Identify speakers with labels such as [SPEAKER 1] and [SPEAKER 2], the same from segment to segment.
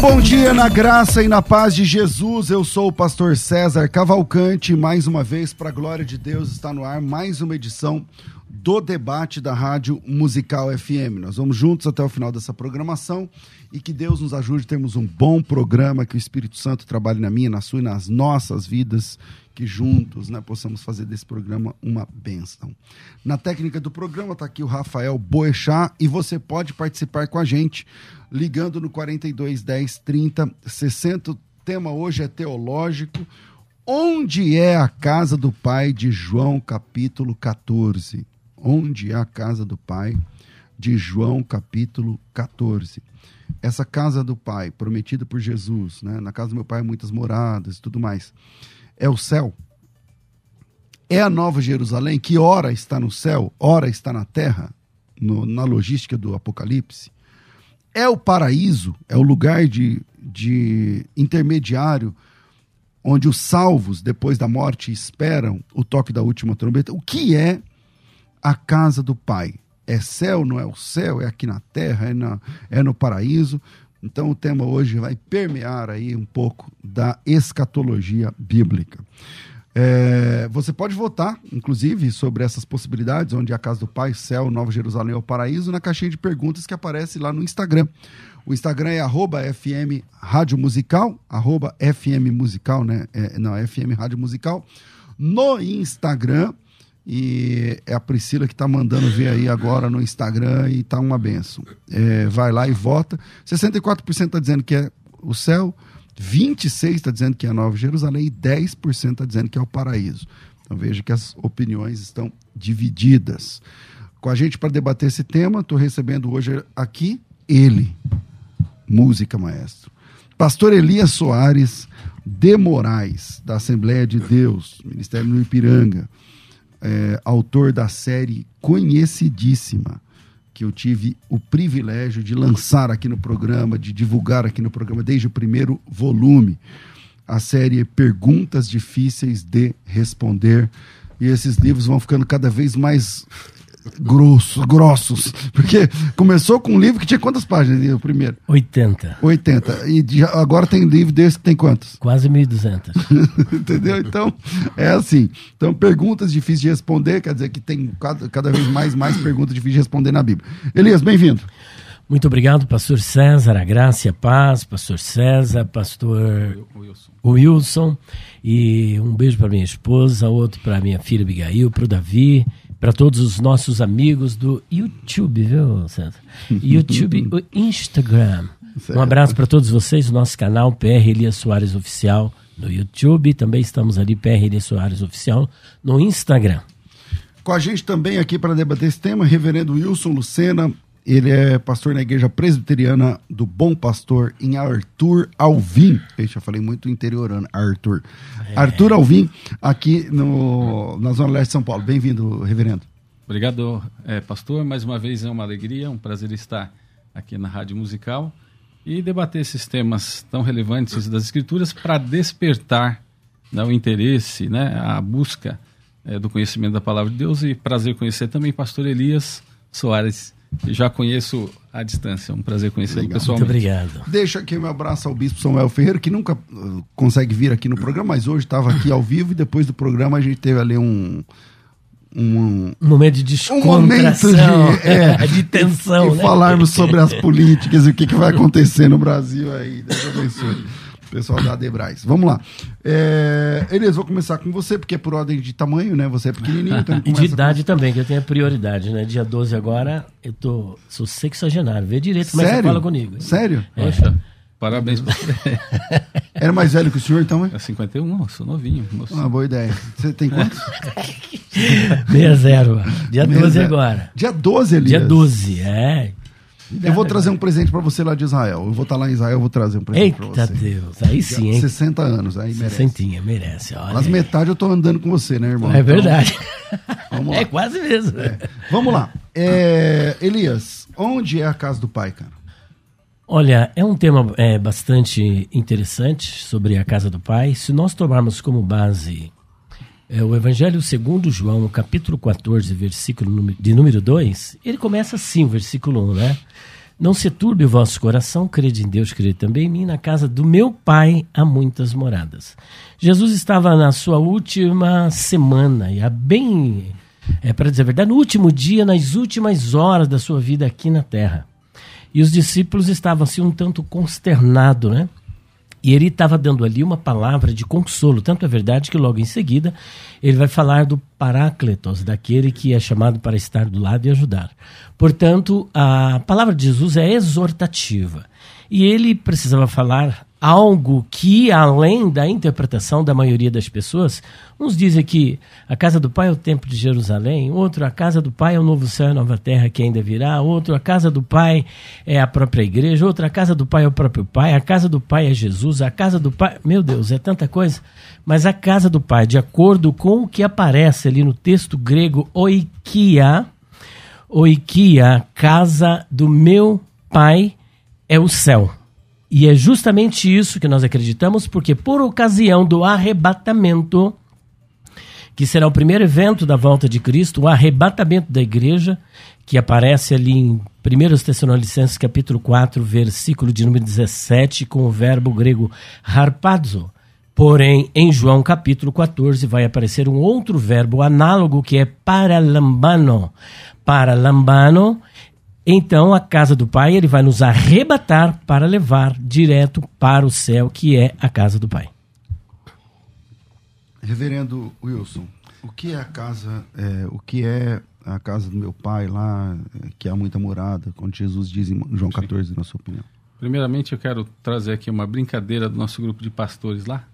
[SPEAKER 1] Bom dia na graça e na paz de Jesus. Eu sou o pastor César Cavalcante. Mais uma vez, para a glória de Deus, está no ar mais uma edição do debate da Rádio Musical FM. Nós vamos juntos até o final dessa programação e que Deus nos ajude a termos um bom programa, que o Espírito Santo trabalhe na minha, na sua e nas nossas vidas, que juntos né, possamos fazer desse programa uma bênção. Na técnica do programa está aqui o Rafael Boechat e você pode participar com a gente ligando no 42 10 30 60. O tema hoje é teológico. Onde é a casa do Pai de João, capítulo 14? Onde é a casa do Pai de João, capítulo 14? Essa casa do Pai, prometida por Jesus, né? na casa do meu Pai, muitas moradas e tudo mais. É o céu? É a Nova Jerusalém, que ora está no céu, ora está na terra, no, na logística do Apocalipse? É o paraíso, é o lugar de, de intermediário onde os salvos, depois da morte, esperam o toque da última trombeta. O que é a casa do Pai? É céu, não é o céu? É aqui na terra? É, na, é no paraíso? Então o tema hoje vai permear aí um pouco da escatologia bíblica. É, você pode votar, inclusive, sobre essas possibilidades, onde é a casa do Pai, céu, Nova Jerusalém ou paraíso, na caixinha de perguntas que aparece lá no Instagram. O Instagram é arroba FM Rádio Musical, arroba FM Musical, né? É, não, FM Rádio Musical. No Instagram, e é a Priscila que está mandando ver aí agora no Instagram e tá uma benção. É, vai lá e vota. 64% está dizendo que é o céu, 26% está dizendo que é a Nova Jerusalém e 10% está dizendo que é o paraíso. Então veja que as opiniões estão divididas. Com a gente para debater esse tema, estou recebendo hoje aqui ele, música maestro. Pastor Elias Soares de Moraes, da Assembleia de Deus, Ministério do Ipiranga, é, autor da série conhecidíssima, que eu tive o privilégio de lançar aqui no programa, de divulgar aqui no programa desde o primeiro volume, a série Perguntas Difíceis de Responder. E esses livros vão ficando cada vez mais grossos, grossos. Porque começou com um livro que tinha quantas páginas o primeiro?
[SPEAKER 2] 80.
[SPEAKER 1] 80. E agora tem livro desse que tem quantos?
[SPEAKER 2] Quase 1.200.
[SPEAKER 1] Entendeu? Então, é assim. Então, perguntas difíceis de responder, quer dizer que tem cada, cada vez mais mais perguntas difíceis de responder na Bíblia. Elias, bem-vindo.
[SPEAKER 2] Muito obrigado, pastor César, a graça e a paz, pastor César, pastor Wilson. Wilson e um beijo para minha esposa, outro para minha filha Abigail, para o Davi, para todos os nossos amigos do YouTube, viu, César? YouTube, o Instagram. Certo. Um abraço para todos vocês, o nosso canal PR Elias Soares Oficial no YouTube, também estamos ali PR Elias Soares Oficial no Instagram.
[SPEAKER 1] Com a gente também aqui para debater esse tema, reverendo Wilson Lucena, ele é pastor na igreja presbiteriana do Bom Pastor em Arthur Alvim. Eu já falei muito interiorano, Arthur. É. Arthur Alvim, aqui no, na Zona Leste de São Paulo. Bem-vindo, reverendo.
[SPEAKER 3] Obrigado, é, pastor. Mais uma vez é uma alegria, um prazer estar aqui na Rádio Musical e debater esses temas tão relevantes das Escrituras para despertar né, o interesse, né, a busca é, do conhecimento da palavra de Deus e prazer conhecer também pastor Elias Soares já conheço à distância. É um prazer conhecê-lo pessoalmente.
[SPEAKER 2] Muito obrigado.
[SPEAKER 1] Deixa aqui o meu abraço ao Bispo Samuel Ferreira, que nunca uh, consegue vir aqui no programa, mas hoje estava aqui ao vivo e depois do programa a gente teve ali um.
[SPEAKER 2] Um, um momento de descontração, um momento de, é, de tensão.
[SPEAKER 1] E,
[SPEAKER 2] né?
[SPEAKER 1] falarmos sobre as políticas e o que, que vai acontecer no Brasil aí. Deus abençoe. Pessoal da Debrais. Vamos lá. É, Elias, vou começar com você, porque é por ordem de tamanho, né? Você é pequenininho, então
[SPEAKER 2] E de idade também, que eu tenho a prioridade, né? Dia 12 agora, eu tô, sou sexagenário. Vê direito como é que fala comigo. hein?
[SPEAKER 1] Sério?
[SPEAKER 2] É.
[SPEAKER 3] Poxa, parabéns pra você.
[SPEAKER 1] Era mais velho que o senhor, então, é?
[SPEAKER 3] É 51, não, sou novinho. moço.
[SPEAKER 1] Uma boa ideia. Você tem quantos?
[SPEAKER 2] 60. Dia 12
[SPEAKER 1] Meia-
[SPEAKER 2] agora.
[SPEAKER 1] Dia 12, Elias.
[SPEAKER 2] Dia 12, é.
[SPEAKER 1] Eu vou trazer um presente pra você lá de Israel. Eu vou estar lá em Israel, eu vou trazer um presente pra
[SPEAKER 2] Eita
[SPEAKER 1] você.
[SPEAKER 2] Deus, aí sim, hein?
[SPEAKER 1] 60 anos, aí merece.
[SPEAKER 2] Sessentinha, merece. Olha.
[SPEAKER 1] Mas metade eu tô andando com você, né, irmão?
[SPEAKER 2] É
[SPEAKER 1] Então,
[SPEAKER 2] verdade.
[SPEAKER 1] vamos lá.
[SPEAKER 2] É quase mesmo.
[SPEAKER 1] Vamos lá. É, Elias, onde é a casa do pai, cara?
[SPEAKER 2] Olha, é um tema é, bastante interessante sobre a casa do Pai. Se nós tomarmos como base é, o Evangelho segundo João, capítulo 14, versículo de número 2, ele começa assim, versículo 1, né? Não se turbe o vosso coração, crede em Deus, crede também em mim. Na casa do meu Pai há muitas moradas. Jesus estava na sua última semana, e há bem, é, para dizer a verdade, no último dia, nas últimas horas da sua vida aqui na terra. E os discípulos estavam assim um tanto consternados, né? E ele estava dando ali uma palavra de consolo. Tanto é verdade que logo em seguida ele vai falar do Paráclitos, daquele que é chamado para estar do lado e ajudar. Portanto, a palavra de Jesus é exortativa. E ele precisava falar algo que, além da interpretação da maioria das pessoas, uns dizem que a casa do Pai é o templo de Jerusalém, outro a casa do Pai é o novo céu e nova terra que ainda virá, outro a casa do Pai é a própria igreja, outra a casa do Pai é o próprio Pai, a casa do Pai é Jesus, a casa do Pai, meu Deus, é tanta coisa. Mas a casa do Pai, de acordo com o que aparece ali no texto grego oikia, oikia, casa do meu Pai é o céu. E é justamente isso que nós acreditamos, porque por ocasião do arrebatamento, que será o primeiro evento da volta de Cristo, o arrebatamento da igreja, que aparece ali em 1 Tessalonicenses capítulo 4, versículo de número 17, com o verbo grego harpazo. Porém, em João capítulo 14 vai aparecer um outro verbo análogo que é paralambano. Paralambano então, a casa do Pai, ele vai nos arrebatar para levar direto para o céu, que é a casa do Pai.
[SPEAKER 1] Reverendo Wilson, o que é a casa, é, o que é a casa do meu pai lá, é, que há muita morada, quando Jesus diz em João 14, na sua opinião?
[SPEAKER 3] Primeiramente, eu quero trazer aqui uma brincadeira do nosso grupo de pastores lá,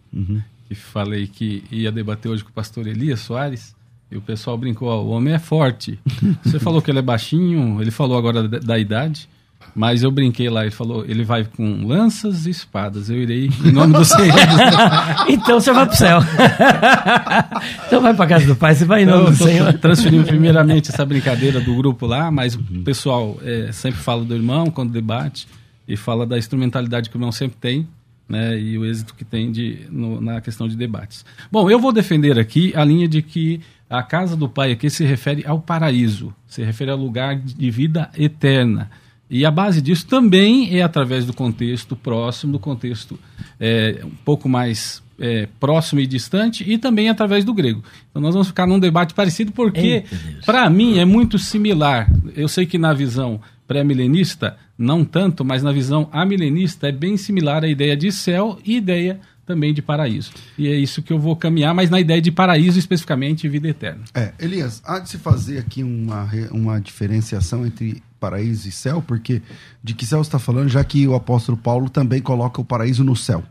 [SPEAKER 3] que falei que ia debater hoje com o pastor Elias Soares, e o pessoal brincou, ó, o homem é forte. Você falou que ele é baixinho, ele falou agora da, da idade, mas eu brinquei lá, ele falou, ele vai com lanças e espadas, eu irei em nome do Senhor.
[SPEAKER 2] então você vai para o céu. então vai para a casa do Pai, você vai em nome
[SPEAKER 3] Eu
[SPEAKER 2] do Senhor.
[SPEAKER 3] transferindo primeiramente essa brincadeira do grupo lá, mas o pessoal é, sempre fala do irmão quando debate e fala da instrumentalidade que o irmão sempre tem, né, e o êxito que tem de, no- na questão de debates. Bom, eu vou defender aqui a linha de que a casa do Pai aqui se refere ao paraíso, se refere ao lugar de vida eterna. E a base disso também é através do contexto próximo, do contexto é, um pouco mais é, próximo e distante, e também através do grego. Então nós vamos ficar num debate parecido, porque, para mim, é muito similar. Eu sei que na visão pré-milenista, não tanto, mas na visão amilenista é bem similar a ideia de céu e ideia também de paraíso. E é isso que eu vou caminhar, mas na ideia de paraíso especificamente e vida eterna.
[SPEAKER 1] É, Elias, há de se fazer aqui uma, uma diferenciação entre paraíso e céu, porque de que céu você está falando, já que o apóstolo Paulo também coloca o paraíso no céu.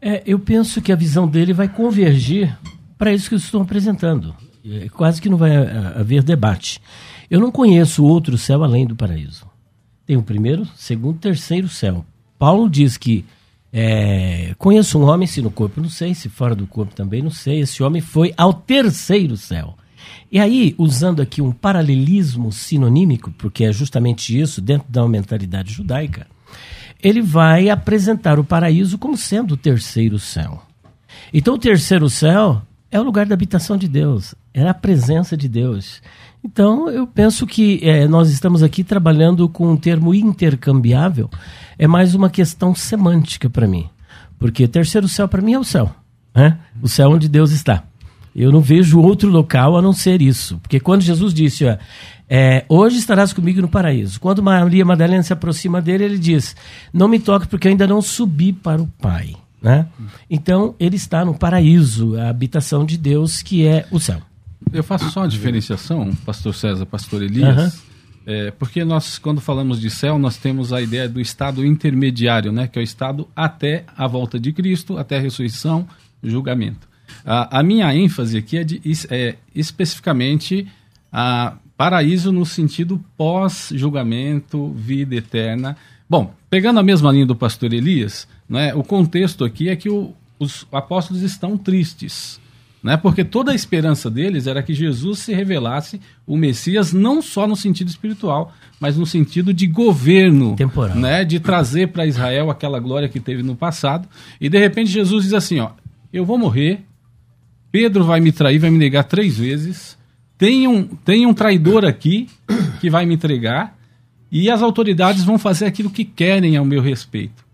[SPEAKER 2] É, eu penso que a visão dele vai convergir para isso que eu estou apresentando. É, quase que não vai ah, haver debate. Eu não conheço outro céu além do paraíso. Tem o primeiro, segundo, terceiro céu. Paulo diz que é, conheço um homem, se no corpo não sei, se fora do corpo também não sei. Esse homem foi ao terceiro céu. E aí, usando aqui um paralelismo sinonímico, porque é justamente isso, dentro da mentalidade judaica, ele vai apresentar o paraíso como sendo o terceiro céu. Então, o terceiro céu é o lugar da habitação de Deus, é a presença de Deus. Então, eu penso que eh, nós estamos aqui trabalhando com um termo intercambiável, é mais uma questão semântica para mim. Porque terceiro céu para mim é o céu, né? o céu onde Deus está. Eu não vejo outro local a não ser isso. Porque quando Jesus disse, ó, é, hoje estarás comigo no paraíso. Quando Maria Madalena se aproxima dele, ele diz: Não me toque, porque eu ainda não subi para o Pai. Né? Então, ele está no paraíso, a habitação de Deus, que é o céu.
[SPEAKER 3] Eu faço só uma diferenciação, pastor César, pastor Elias, uhum. é, porque nós, quando falamos de céu, nós temos a ideia do estado intermediário, né, que é o estado até a volta de Cristo, até a ressurreição, julgamento. A, a minha ênfase aqui é, de, é especificamente a paraíso no sentido pós-julgamento, vida eterna. Bom, pegando a mesma linha do pastor Elias, né, o contexto aqui é que o, os apóstolos estão tristes. Né, porque toda a esperança deles era que Jesus se revelasse o Messias não só no sentido espiritual, mas no sentido de governo,
[SPEAKER 2] Temporal.
[SPEAKER 3] né, de trazer para Israel aquela glória que teve no passado. E de repente Jesus diz assim, ó, eu vou morrer, Pedro vai me trair, vai me negar três vezes, tem um, tem um traidor aqui que vai me entregar e as autoridades vão fazer aquilo que querem ao meu respeito.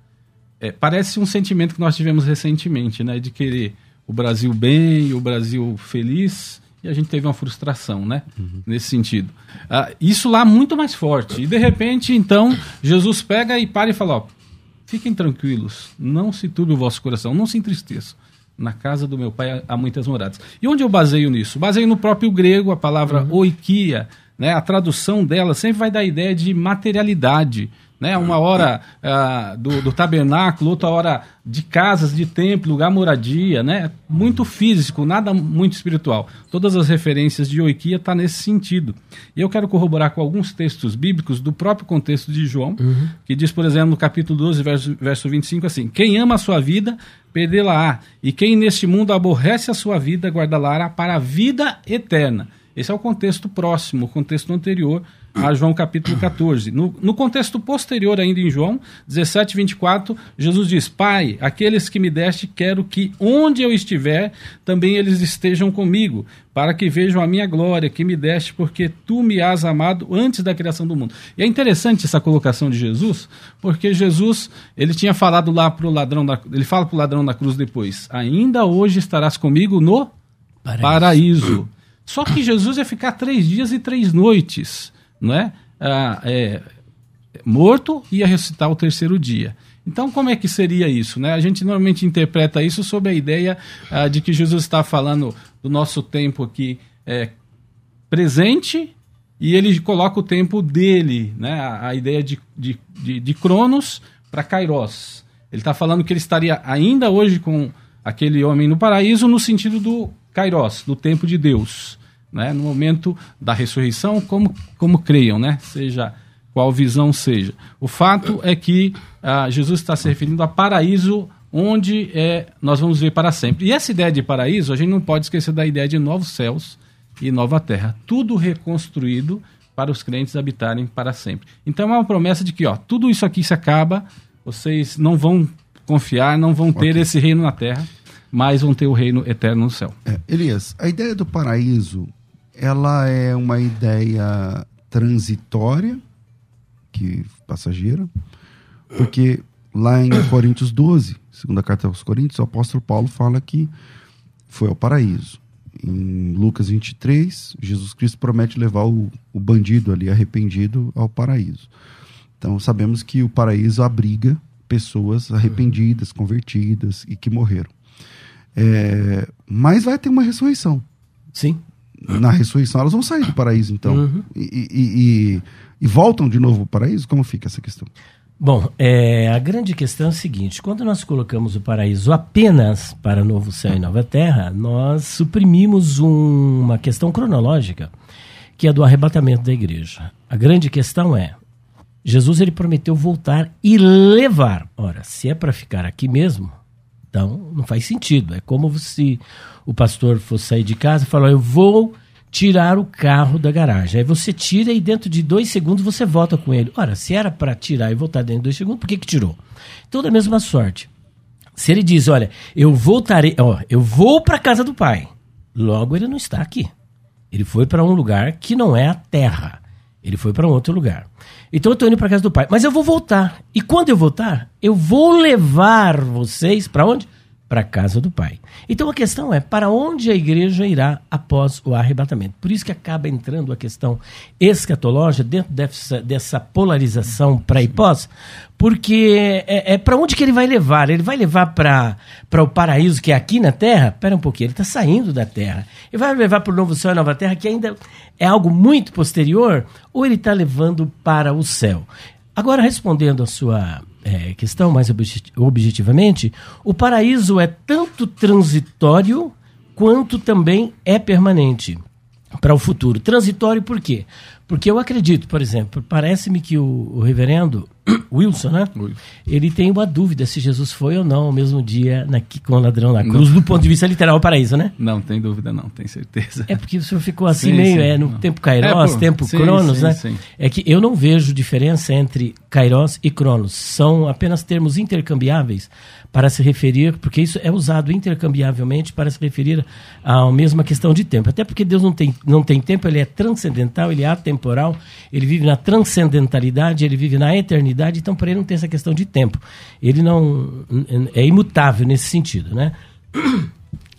[SPEAKER 3] É, parece um sentimento que nós tivemos recentemente, né, de querer o Brasil bem, o Brasil feliz, e a gente teve uma frustração, né? Uhum. Nesse sentido. Ah, isso lá muito mais forte. E de repente, então, Jesus pega e para e fala: ó, fiquem tranquilos, não se turbe o vosso coração, não se entristeçam. Na casa do meu pai há muitas moradas. E onde eu baseio nisso? Baseio no próprio grego, a palavra uhum. oikia, né? A tradução dela sempre vai dar a ideia de materialidade, né? Uma hora uh, do, do, tabernáculo, outra hora de casas, de templo, lugar moradia, né? Muito físico, nada muito espiritual. Todas as referências de Oikia tá nesse sentido. E eu quero corroborar com alguns textos bíblicos do próprio contexto de João, uhum. que diz, por exemplo, no capítulo 12, verso, verso 25, assim: Quem ama a sua vida, perdê-la-á, e quem neste mundo aborrece a sua vida, guardá-la para a vida eterna. Esse é o contexto próximo, o contexto anterior a João capítulo 14. No, no, contexto posterior, ainda em João 17, 24, Jesus diz: Pai, aqueles que me deste, quero que onde eu estiver, também eles estejam comigo, para que vejam a minha glória que me deste, porque tu me has amado antes da criação do mundo. E é interessante essa colocação de Jesus, porque Jesus, ele tinha falado lá para o ladrão, da, ele fala para o ladrão da cruz depois: Ainda hoje estarás comigo no paraíso. paraíso. Só que Jesus ia ficar três dias e três noites não é? Ah, é, morto ia ressuscitar o terceiro dia. Então, como é que seria isso? Né? A gente normalmente interpreta isso sob a ideia ah, de que Jesus está falando do nosso tempo aqui é, presente e ele coloca o tempo dele, né? a, a ideia de, de, de, de Cronos para Kairos. Ele está falando que ele estaria ainda hoje com aquele homem no paraíso no sentido do Kairos, do tempo de Deus né, no momento da ressurreição, como, como creiam, né, seja qual visão seja. O fato é que ah, Jesus está se referindo a paraíso onde é, nós vamos ver para sempre. E essa ideia de paraíso, a gente não pode esquecer da ideia de novos céus e nova terra. Tudo reconstruído para os crentes habitarem para sempre. Então é uma promessa de que ó, tudo isso aqui se acaba, vocês não vão confiar, não vão ter okay. esse reino na terra, mas vão ter o reino eterno no céu.
[SPEAKER 1] É, Elias, a ideia do paraíso ela é uma ideia transitória, que passageira, porque lá em Coríntios 12, segunda carta aos Coríntios, o apóstolo Paulo fala que foi ao paraíso. Em Lucas 23, Jesus Cristo promete levar o, o bandido ali arrependido ao paraíso. Então sabemos que o paraíso abriga pessoas arrependidas, convertidas e que morreram. É, mas vai ter uma ressurreição.
[SPEAKER 2] Sim
[SPEAKER 1] na ressurreição, elas vão sair do paraíso, então. Uhum. E, e, e, e, voltam de novo para o paraíso? Como fica essa questão?
[SPEAKER 2] Bom, é, a grande questão é a seguinte: quando nós colocamos o paraíso apenas para novo céu e nova terra, nós suprimimos um, uma questão cronológica, que é do arrebatamento da igreja. A grande questão é: Jesus ele prometeu voltar e levar. Ora, se é para ficar aqui mesmo, então não faz sentido. É como se o pastor fosse sair de casa e falar: Eu vou tirar o carro da garagem. Aí você tira e dentro de dois segundos você volta com ele. Ora, se era para tirar e voltar dentro de dois segundos, por que, que tirou? Então, da mesma sorte. Se ele diz: Olha, eu voltarei, ó, eu vou para casa do pai. Logo, ele não está aqui. Ele foi para um lugar que não é a terra. Ele foi para um outro lugar. Então eu estou indo para casa do pai. Mas eu vou voltar. E quando eu voltar, eu vou levar vocês para onde? Para a casa do Pai. Então a questão é para onde a igreja irá após o arrebatamento. Por isso que acaba entrando a questão escatológica dentro dessa, dessa polarização para e pós, porque é, é para onde que ele vai levar? Ele vai levar para o paraíso que é aqui na Terra? Espera um pouquinho, ele está saindo da Terra. Ele vai levar para o novo céu e nova Terra, que ainda é algo muito posterior, ou ele está levando para o céu? Agora, respondendo a sua é, questão mais objetivamente, o paraíso é tanto transitório quanto também é permanente para o futuro. Transitório por quê? Porque eu acredito, por exemplo, parece-me que o, o, reverendo Wilson, né? Wilson. Ele tem uma dúvida se Jesus foi ou não o mesmo dia na, com o ladrão na cruz, não. do ponto de vista literal, paraíso, né?
[SPEAKER 3] Não, tem dúvida não, tem certeza.
[SPEAKER 2] É porque o senhor ficou assim sim, meio, sim, é, no não. tempo Kairos, é, tempo sim, Cronos, né? É que eu não vejo diferença entre Kairos e Cronos. São apenas termos intercambiáveis para se referir, porque isso é usado intercambiavelmente para se referir à mesma questão de tempo. Até porque Deus não tem, não tem tempo, ele é transcendental, ele é atemporal, ele vive na transcendentalidade, ele vive na eternidade, então para ele não tem essa questão de tempo. Ele não é imutável nesse sentido, né?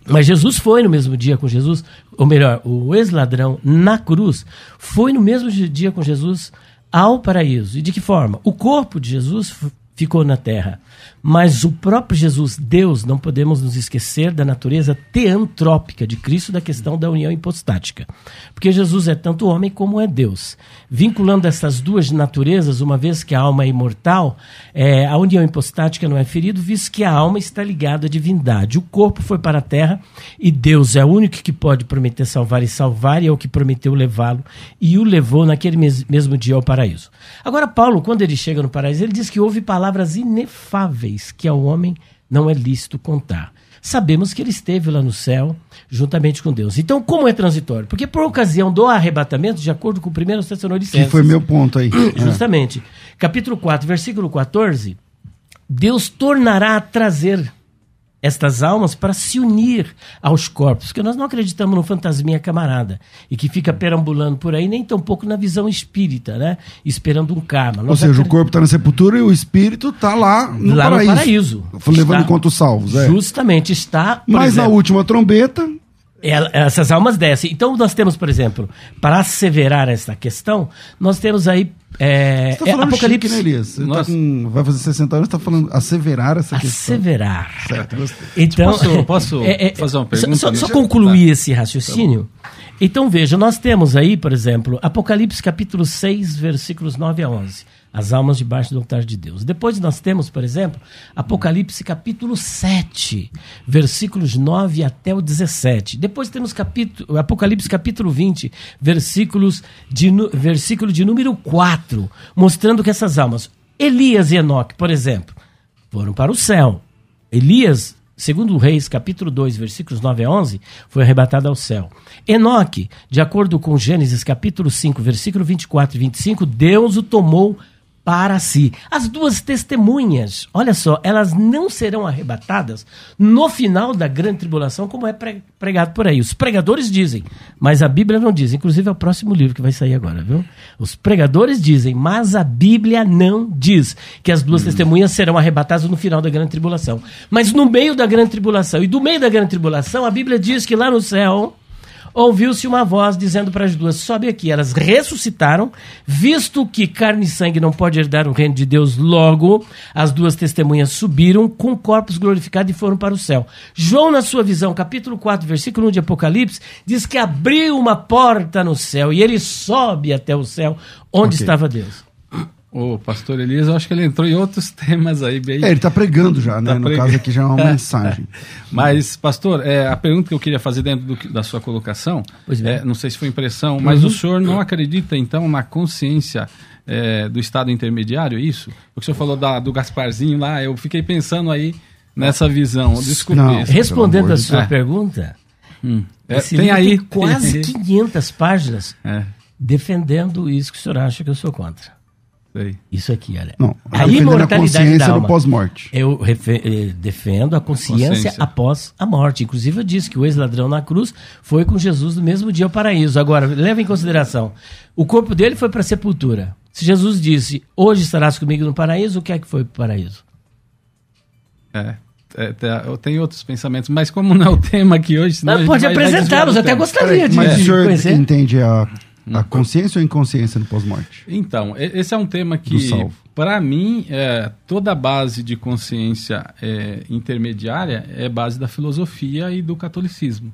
[SPEAKER 2] Mas Jesus foi no mesmo dia com Jesus, ou melhor, o ex-ladrão na cruz foi no mesmo dia com Jesus ao paraíso. E de que forma? O corpo de Jesus ficou na terra. Mas o próprio Jesus, Deus, não podemos nos esquecer da natureza teantrópica de Cristo, da questão da união hipostática. Porque Jesus é tanto homem como é Deus. Vinculando essas duas naturezas, uma vez que a alma é imortal, é, a união hipostática não é ferido, visto que a alma está ligada à divindade. O corpo foi para a terra e Deus é o único que pode prometer salvar e salvar, e é o que prometeu levá-lo, e o levou naquele mes mesmo dia ao paraíso. Agora, Paulo, quando ele chega no paraíso, ele diz que houve palavras inefáveis que ao homem não é lícito contar. Sabemos que ele esteve lá no céu juntamente com Deus. Então, como é transitório? Porque por ocasião do arrebatamento, de acordo com o 1 Tessalonicenses...
[SPEAKER 1] Que foi meu ponto aí.
[SPEAKER 2] Justamente. Capítulo 4, versículo 14, Deus tornará a trazer estas almas para se unir aos corpos, porque nós não acreditamos no fantasminha camarada e que fica perambulando por aí, nem tampouco na visão espírita, né? Esperando um karma. Nós
[SPEAKER 1] Ou seja, o corpo está na sepultura e o espírito está lá no lá paraíso. No paraíso. Levando está, em conta os salvos. É.
[SPEAKER 2] Justamente está.
[SPEAKER 1] Mas exemplo, na última trombeta,
[SPEAKER 2] essas almas descem. Então nós temos, por exemplo, para asseverar essa questão, nós temos aí é,
[SPEAKER 1] Você tá falando é, Apocalipse. Chique, né, Elias? Você tá com, vai fazer 60 anos, está falando asseverar essa questão.
[SPEAKER 2] Asseverar.
[SPEAKER 1] Certo, gostei.
[SPEAKER 2] Então,
[SPEAKER 3] posso, posso é, é, fazer uma pergunta?
[SPEAKER 2] Só, só concluir tá. esse raciocínio. Tá então veja, nós temos aí, por exemplo, Apocalipse capítulo 6, versículos 9 a 11 as almas debaixo do altar de Deus. Depois nós temos, por exemplo, Apocalipse capítulo 7, versículos 9 até o 17. Depois temos capítulo, Apocalipse capítulo 20, versículos de, versículo de número 4, mostrando que essas almas, Elias e Enoque, por exemplo, foram para o céu. Elias segundo Reis, capítulo 2, versículos 9 a 11, foi arrebatado ao céu. Enoque, de acordo com Gênesis, capítulo 5, versículo 24 e 25, Deus o tomou para si. As duas testemunhas, olha só, elas não serão arrebatadas no final da grande tribulação, como é pregado por aí. Os pregadores dizem, mas a Bíblia não diz. Inclusive é o próximo livro que vai sair agora, viu? Os pregadores dizem, mas a Bíblia não diz que as duas hum. testemunhas serão arrebatadas no final da grande tribulação. Mas no meio da grande tribulação, e do meio da grande tribulação, a Bíblia diz que lá no céu ouviu-se uma voz dizendo para as duas: sobe aqui. Elas ressuscitaram, visto que carne e sangue não pode herdar o reino de Deus, logo as duas testemunhas subiram com corpos glorificados e foram para o céu. João, na sua visão, capítulo 4, versículo 1 de Apocalipse, diz que abriu uma porta no céu e ele sobe até o céu onde okay. estava Deus.
[SPEAKER 3] O pastor Elias, eu acho que ele entrou em outros temas aí bem.
[SPEAKER 1] É, ele está pregando já, né? Tá no caso aqui já é uma mensagem.
[SPEAKER 3] mas, pastor, é, a pergunta que eu queria fazer dentro do, da sua colocação, é, não sei se foi impressão, mas uhum. o senhor não acredita então na consciência é, do estado intermediário, isso? O que o senhor falou da, do Gasparzinho lá, eu fiquei pensando aí nessa visão. Desculpe. Não,
[SPEAKER 2] Respondendo a sua pergunta, hum.
[SPEAKER 3] É, tem aí
[SPEAKER 2] tem quase 500 páginas é. defendendo isso que o senhor acha que eu sou contra.
[SPEAKER 3] Sei.
[SPEAKER 2] Isso aqui, olha.
[SPEAKER 1] Não, a imortalidade da alma. pós-morte.
[SPEAKER 2] Eu eh, defendo a consciência, consciência, após a morte. Inclusive, eu disse que o ex-ladrão na cruz foi com Jesus no mesmo dia ao paraíso. Agora, leva em consideração: o corpo dele foi para a sepultura. Se Jesus disse, hoje estarás comigo no paraíso, o que é que foi para o paraíso?
[SPEAKER 3] É. é, eu tenho outros pensamentos, mas como não é o tema aqui hoje...
[SPEAKER 2] Não, pode apresentá-los, até gostaria de,
[SPEAKER 1] mas de o senhor conhecer. entende a, a consciência ou inconsciência no pós-morte?
[SPEAKER 3] Então, esse é um tema que, para mim, é, toda a base de consciência é, intermediária é base da filosofia e do catolicismo.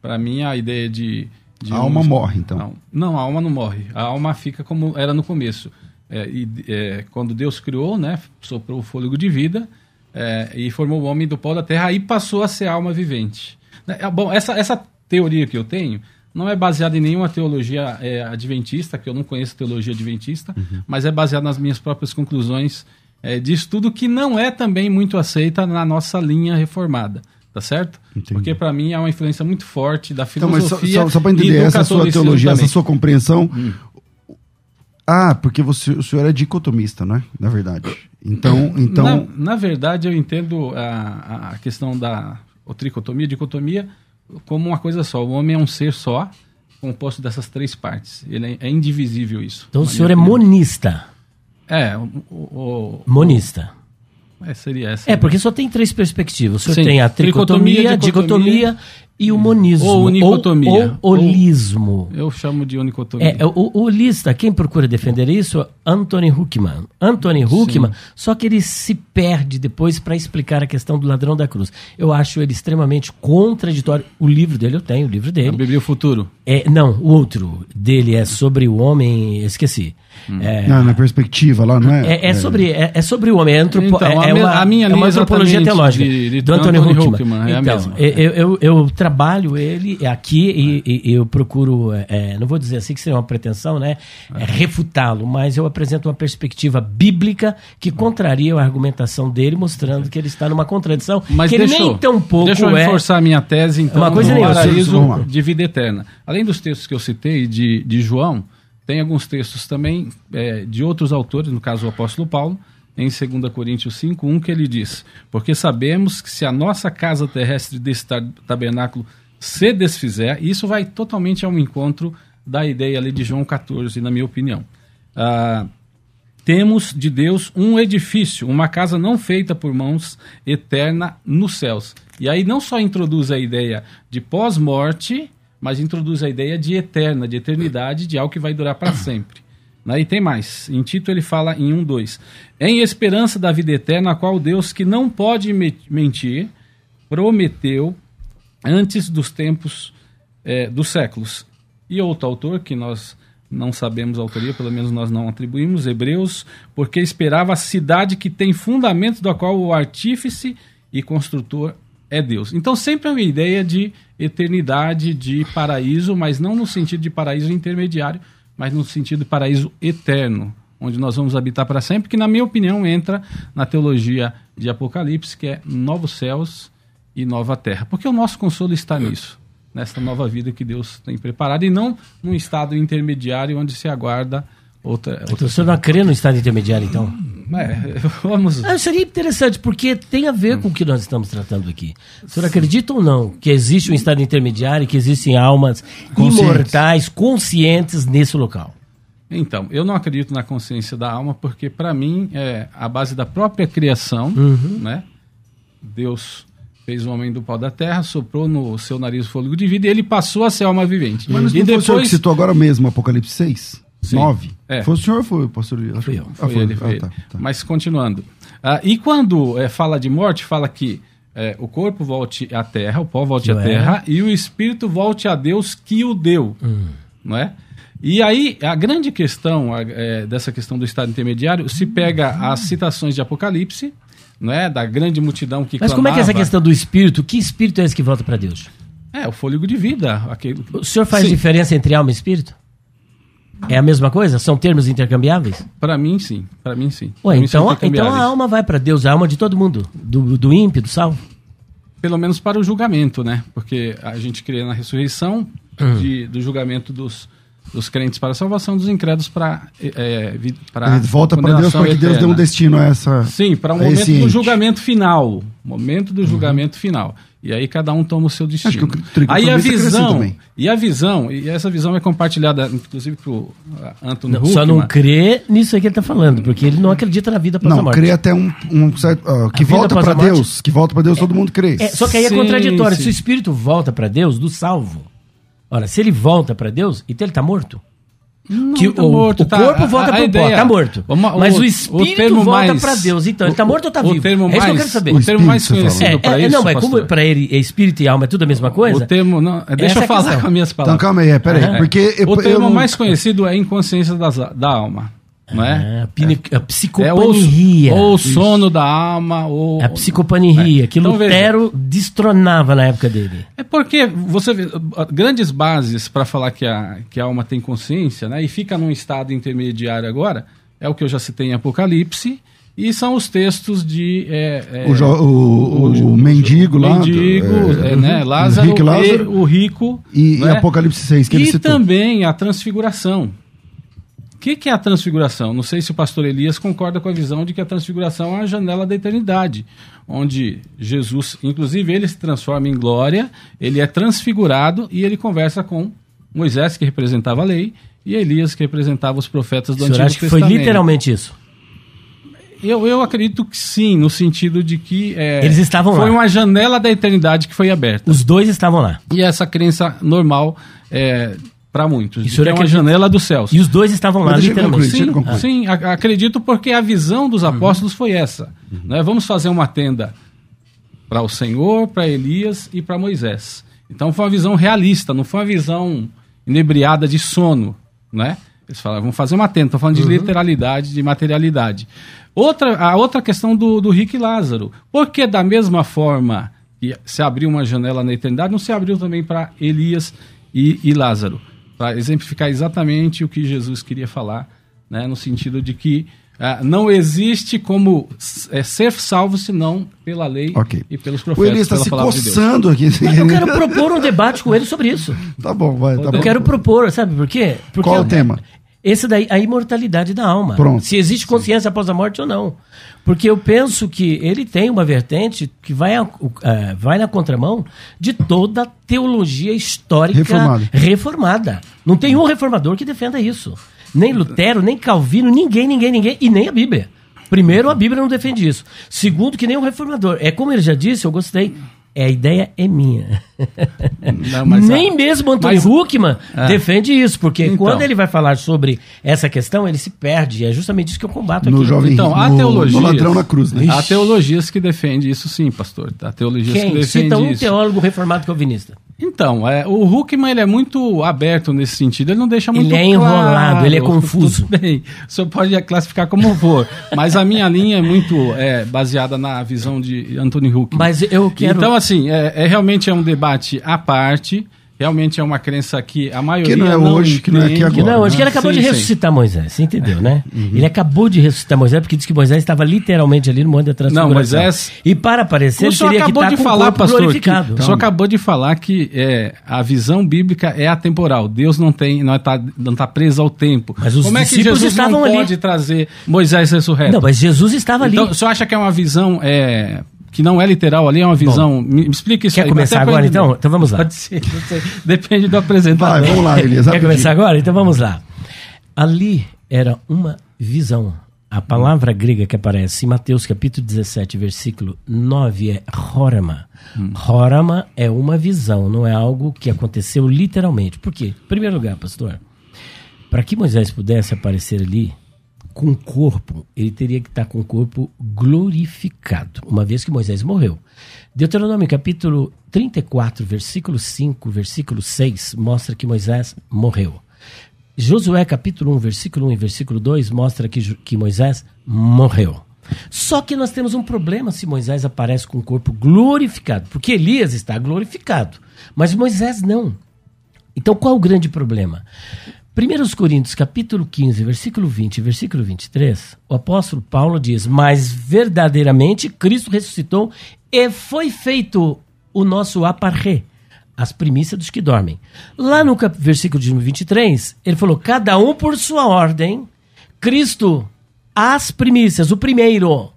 [SPEAKER 3] Para mim, a ideia de... de
[SPEAKER 1] a alma morre, então?
[SPEAKER 3] Não, não, a alma não morre. A alma fica como era no começo. É, e, é, quando Deus criou, né, soprou o fôlego de vida é, e formou o homem do pó da terra, aí passou a ser alma vivente. Né, é, bom, essa, essa teoria que eu tenho não é baseada em nenhuma teologia é, adventista, que eu não conheço teologia adventista, uhum. mas é baseada nas minhas próprias conclusões é, de estudo que não é também muito aceita na nossa linha reformada. Tá certo? Entendi. Porque para mim é uma influência muito forte da filosofia. Então, mas
[SPEAKER 1] só, só, só para entender, essa sua teologia, também. essa sua compreensão, hum ah, porque você, o senhor é dicotomista, não é? Na verdade. Então. então...
[SPEAKER 3] Na, na verdade, eu entendo a, a questão da o tricotomia, dicotomia, como uma coisa só. O homem é um ser só, composto dessas três partes. Ele é, é indivisível isso.
[SPEAKER 2] Então o senhor é monista.
[SPEAKER 3] É, o, o,
[SPEAKER 2] monista.
[SPEAKER 3] É, seria essa.
[SPEAKER 2] É, porque só tem três perspectivas. O senhor Sim. tem a tricotomia, tricotomia dicotomia, dicotomia e o monismo.
[SPEAKER 3] Ou unicotomia.
[SPEAKER 2] Ou, holismo.
[SPEAKER 3] Eu chamo de unicotomia.
[SPEAKER 2] É, o, o holista, quem procura defender isso, Anthony Huckman. Anthony Huckman, Sim. só que ele se perde depois para explicar a questão do ladrão da cruz. Eu acho ele extremamente contraditório. O livro dele, eu tenho o livro dele. A
[SPEAKER 3] Bíblia o Futuro.
[SPEAKER 2] É, não, o outro dele é sobre o homem, esqueci.
[SPEAKER 1] Hum. É, não, na perspectiva lá, não é?
[SPEAKER 2] É, é sobre, é, é, sobre o homem, é, antropo,
[SPEAKER 3] então,
[SPEAKER 2] é,
[SPEAKER 3] a, uma, a minha
[SPEAKER 2] é uma antropologia teológica
[SPEAKER 3] de, de
[SPEAKER 2] do Antônio
[SPEAKER 3] Huckman.
[SPEAKER 2] É então, eu, eu, eu, trabalho ele aqui e, e eu procuro, é, não vou dizer assim que seria uma pretensão, né? refutá-lo, mas eu apresento uma perspectiva bíblica que contraria a argumentação dele, mostrando que ele está numa contradição
[SPEAKER 3] mas
[SPEAKER 2] que
[SPEAKER 3] deixa,
[SPEAKER 2] nem tão pouco
[SPEAKER 3] Deixa eu reforçar a minha tese, então,
[SPEAKER 2] uma coisa
[SPEAKER 3] do paraíso de vida eterna. Além dos textos que eu citei de, de João, tem alguns textos também é, de outros autores, no caso o apóstolo Paulo, em 2 Coríntios 5, 1, que ele diz: Porque sabemos que se a nossa casa terrestre desse tabernáculo se desfizer, isso vai totalmente ao encontro da ideia ali de João 14, na minha opinião. Ah, temos de Deus um edifício, uma casa não feita por mãos, eterna nos céus. E aí não só introduz a ideia de pós-morte, mas introduz a ideia de eterna, de eternidade, de algo que vai durar para sempre. E tem mais. Em Tito ele fala em 1:2. Em esperança da vida eterna, a qual Deus, que não pode mentir, prometeu antes dos tempos é, dos séculos. E outro autor, que nós não sabemos a autoria, pelo menos nós não atribuímos, Hebreus, porque esperava a cidade que tem fundamentos, da qual o artífice e construtor é Deus. Então sempre é uma ideia de eternidade, de paraíso, mas não no sentido de paraíso intermediário, mas no sentido de paraíso eterno, onde nós vamos habitar para sempre, que na minha opinião entra na teologia de Apocalipse, que é novos céus e nova terra. Porque o nosso consolo está nisso, nessa nova vida que Deus tem preparado, e não num estado intermediário onde se aguarda outra. outra
[SPEAKER 2] então, o senhor não crê no estado intermediário, então?
[SPEAKER 3] É, vamos.
[SPEAKER 2] Ah, seria interessante, porque tem a ver com o que nós estamos tratando aqui. O senhor acredita ou não que existe um estado intermediário, que existem almas conscientes. imortais, conscientes nesse local?
[SPEAKER 3] Então, eu não acredito na consciência da alma, porque para mim é a base da própria criação, uhum. né? Deus fez o homem do pau da terra, soprou no seu nariz o fôlego de vida e ele passou a ser alma vivente.
[SPEAKER 1] Mas
[SPEAKER 3] e
[SPEAKER 1] não depois... foi o senhor que citou agora mesmo, Apocalipse 6? Sim. 9? É. Foi o senhor ou foi o pastor?
[SPEAKER 3] Acho... Foi eu. Ah, foi, foi ele, foi ah, ele. Tá, tá. Mas continuando. Ah, e quando é, fala de morte, fala que é, o corpo volte à terra, o pó volte à terra, e o espírito volte a Deus que o deu. Hum. Não é? E aí, a grande questão é, dessa questão do estado intermediário se pega as citações de Apocalipse, não é? Da grande multidão que
[SPEAKER 2] Mas
[SPEAKER 3] clamava.
[SPEAKER 2] como é que é essa questão do espírito? Que espírito é esse que volta para Deus?
[SPEAKER 3] É, o fôlego de vida. Aquele...
[SPEAKER 2] O senhor faz sim. diferença entre alma e espírito? É a mesma coisa? São termos intercambiáveis?
[SPEAKER 3] Para mim, sim. Para mim, sim.
[SPEAKER 2] Ué, então, então a alma vai para Deus, a alma de todo mundo, do, do ímpio, do salvo?
[SPEAKER 3] Pelo menos para o julgamento, né? Porque a gente crê na ressurreição hum. de, do julgamento dos, dos crentes para a salvação, dos incrédulos para é,
[SPEAKER 1] para volta para Deus porque
[SPEAKER 3] eterna.
[SPEAKER 1] Deus deu um destino a essa
[SPEAKER 3] Sim, para o um momento do julgamento final, momento do uhum. julgamento final. E aí cada um toma o seu destino. aí a visão, e a visão, e essa visão é compartilhada, inclusive para o Antônio
[SPEAKER 2] Só não crê nisso aí que ele está falando, porque ele não acredita na vida após
[SPEAKER 1] não,
[SPEAKER 2] a morte.
[SPEAKER 1] Não, crê até um, um certo, uh, que volta para Deus, que volta para Deus, é, todo mundo crê.
[SPEAKER 2] É, só que aí é contraditório. Sim. Se o espírito volta para Deus, do salvo, Ora, se ele volta para Deus, então ele está morto.
[SPEAKER 3] Não, que tá o, morto,
[SPEAKER 2] o tá, corpo volta para o pó, tá morto. Uma, o, mas o espírito o volta para Deus. Então, ele está morto ou está vivo?
[SPEAKER 3] Termo
[SPEAKER 2] é
[SPEAKER 3] isso que eu quero saber. O, termo mais conhecido é, para é, isso,
[SPEAKER 2] Não, mas como para ele é espírito e alma é tudo a mesma coisa?
[SPEAKER 3] O termo, não, deixa eu é falar com as minhas palavras.
[SPEAKER 1] Então, calma aí, é, peraí.
[SPEAKER 3] É. Porque o termo mais conhecido é inconsciência das, da alma não é?
[SPEAKER 2] Ah, a psicopania.
[SPEAKER 3] É, ou, o sono da alma, ou...
[SPEAKER 2] A psicopania, é. que então, Lutero veja, destronava na época dele.
[SPEAKER 3] É porque você vê grandes bases para falar que a, que a alma tem consciência, né? E fica num estado intermediário agora, é o que eu já citei em Apocalipse, e são os textos de... É,
[SPEAKER 1] é, o, o, o, o, mendigo lá.
[SPEAKER 3] Mendigo, é, né? Lázaro, rico, Lázaro, o rico.
[SPEAKER 1] E, né? e Apocalipse 6, que
[SPEAKER 3] e
[SPEAKER 1] ele citou.
[SPEAKER 3] E também a transfiguração. O que, que, é a transfiguração? Não sei se o pastor Elias concorda com a visão de que a transfiguração é a janela da eternidade, onde Jesus, inclusive, ele se transforma em glória, ele é transfigurado e ele conversa com Moisés, que representava a lei, e Elias, que representava os profetas do Antigo
[SPEAKER 2] acha Testamento. que foi literalmente isso?
[SPEAKER 3] Eu, eu acredito que sim, no sentido de que
[SPEAKER 2] é, eles estavam
[SPEAKER 3] foi
[SPEAKER 2] lá.
[SPEAKER 3] uma janela da eternidade que foi aberta.
[SPEAKER 2] Os dois estavam lá.
[SPEAKER 3] E essa crença normal é, para muitos. Isso é uma janela dos céus.
[SPEAKER 2] E os dois estavam lá, literalmente.
[SPEAKER 3] Sim, sim, acredito porque a visão dos uhum. apóstolos uhum. foi essa. Uhum. Né? Vamos fazer uma tenda para o Senhor, para Elias e para Moisés. Então foi uma visão realista, não foi uma visão inebriada de sono, né? Eles falaram, vamos fazer uma tenda, estou falando de uhum. literalidade, de materialidade. Outra, a outra questão do, do Rick Lázaro. Porque da mesma forma que se abriu uma janela na eternidade, não se abriu também para Elias e, e Lázaro? Para exemplificar exatamente o que Jesus queria falar, né, no sentido de que uh, não existe como é, ser salvo senão pela lei okay. e pelos profetas. O
[SPEAKER 1] Elias está se coçando de aqui.
[SPEAKER 2] Eu quero propor um debate com ele sobre isso.
[SPEAKER 1] Tá bom, vai. Tá
[SPEAKER 2] eu
[SPEAKER 1] bom.
[SPEAKER 2] quero propor, sabe por quê?
[SPEAKER 1] Porque Qual é o tema?
[SPEAKER 2] Esse daí, a imortalidade da alma.
[SPEAKER 1] Pronto.
[SPEAKER 2] Se existe consciência após a morte ou não. Porque eu penso que ele tem uma vertente que vai, a, uh, vai na contramão de toda a teologia histórica
[SPEAKER 1] reformada.
[SPEAKER 2] reformada. Não tem um reformador que defenda isso. Nem Lutero, nem Calvino, ninguém, ninguém, ninguém, e nem a Bíblia. Primeiro, a Bíblia não defende isso. Segundo, que nem o reformador. É como ele já disse, eu gostei é, a ideia é minha. Não, Nem a... mesmo Antônio mas... Huckman ah. defende isso, porque então. quando ele vai falar sobre essa questão, ele se perde. É justamente isso que eu combato
[SPEAKER 1] no
[SPEAKER 2] aqui.
[SPEAKER 1] Jovem,
[SPEAKER 3] então, há
[SPEAKER 1] no,
[SPEAKER 3] teologias,
[SPEAKER 1] no ladrão na cruz, né?
[SPEAKER 3] Há teologias que defendem isso sim, pastor. Há teologias
[SPEAKER 2] Quem?
[SPEAKER 3] que defendem
[SPEAKER 2] Cita um
[SPEAKER 3] isso.
[SPEAKER 2] teólogo reformado calvinista.
[SPEAKER 3] Então, é, o Huckman ele é muito aberto nesse sentido, ele não deixa muito
[SPEAKER 2] Ele é enrolado, claro, ele é confuso.
[SPEAKER 3] Tudo bem, o senhor pode classificar como for, mas a minha linha é muito é, baseada na visão de Anthony Huckman.
[SPEAKER 2] Mas eu quero...
[SPEAKER 3] Então, assim, é, é realmente é um debate à parte, realmente é uma crença que a maioria
[SPEAKER 1] que não é
[SPEAKER 3] não
[SPEAKER 1] hoje, que não é aqui agora. Que não é
[SPEAKER 2] hoje, né? que ele acabou sim, de ressuscitar sim. Moisés, você entendeu, né? Uhum. Ele acabou de ressuscitar Moisés porque disse que Moisés estava literalmente ali no Monte da Transfiguração.
[SPEAKER 3] Não, Moisés...
[SPEAKER 2] E para aparecer, ele teria que estar
[SPEAKER 3] de falar,
[SPEAKER 2] o
[SPEAKER 3] pastor. Que, o senhor acabou de falar que é, a visão bíblica é atemporal. Deus não tem, não está não tá preso ao tempo.
[SPEAKER 2] Mas os
[SPEAKER 3] Como é que Jesus
[SPEAKER 2] estavam
[SPEAKER 3] não
[SPEAKER 2] ali.
[SPEAKER 3] pode trazer Moisés ressurreto?
[SPEAKER 2] Não, mas Jesus estava
[SPEAKER 3] então,
[SPEAKER 2] ali.
[SPEAKER 3] O senhor acha que é uma visão... É, que não é literal ali, é uma visão. Bom, me, me explica isso
[SPEAKER 2] Quer
[SPEAKER 3] aí.
[SPEAKER 2] começar agora então? Então vamos lá.
[SPEAKER 3] Pode ser, Depende do apresentador.
[SPEAKER 1] Vai, vamos lá, Elias.
[SPEAKER 2] Quer começar agora? Então vamos lá. Ali era uma visão. A palavra grega que aparece em Mateus capítulo 17, versículo 9 é horama. Hum. Horama é uma visão, não é algo que aconteceu literalmente. Por quê? Em primeiro lugar, pastor, para que Moisés pudesse aparecer ali, com o corpo, ele teria que estar com o corpo glorificado, uma vez que Moisés morreu. Deuteronômio capítulo 34, versículo 5, versículo 6, mostra que Moisés morreu. Josué capítulo 1, versículo 1 e versículo 2 mostra que, que Moisés morreu. Só que nós temos um problema se Moisés aparece com o corpo glorificado, porque Elias está glorificado, mas Moisés não. Então qual o grande problema? 1 Coríntios capítulo 15, versículo 20 e versículo 23, o apóstolo Paulo diz, mas verdadeiramente Cristo ressuscitou e foi feito o nosso aparré, as primícias dos que dormem. Lá no versículo de número 23, ele falou: cada um por sua ordem, Cristo, as primícias, o primeiro.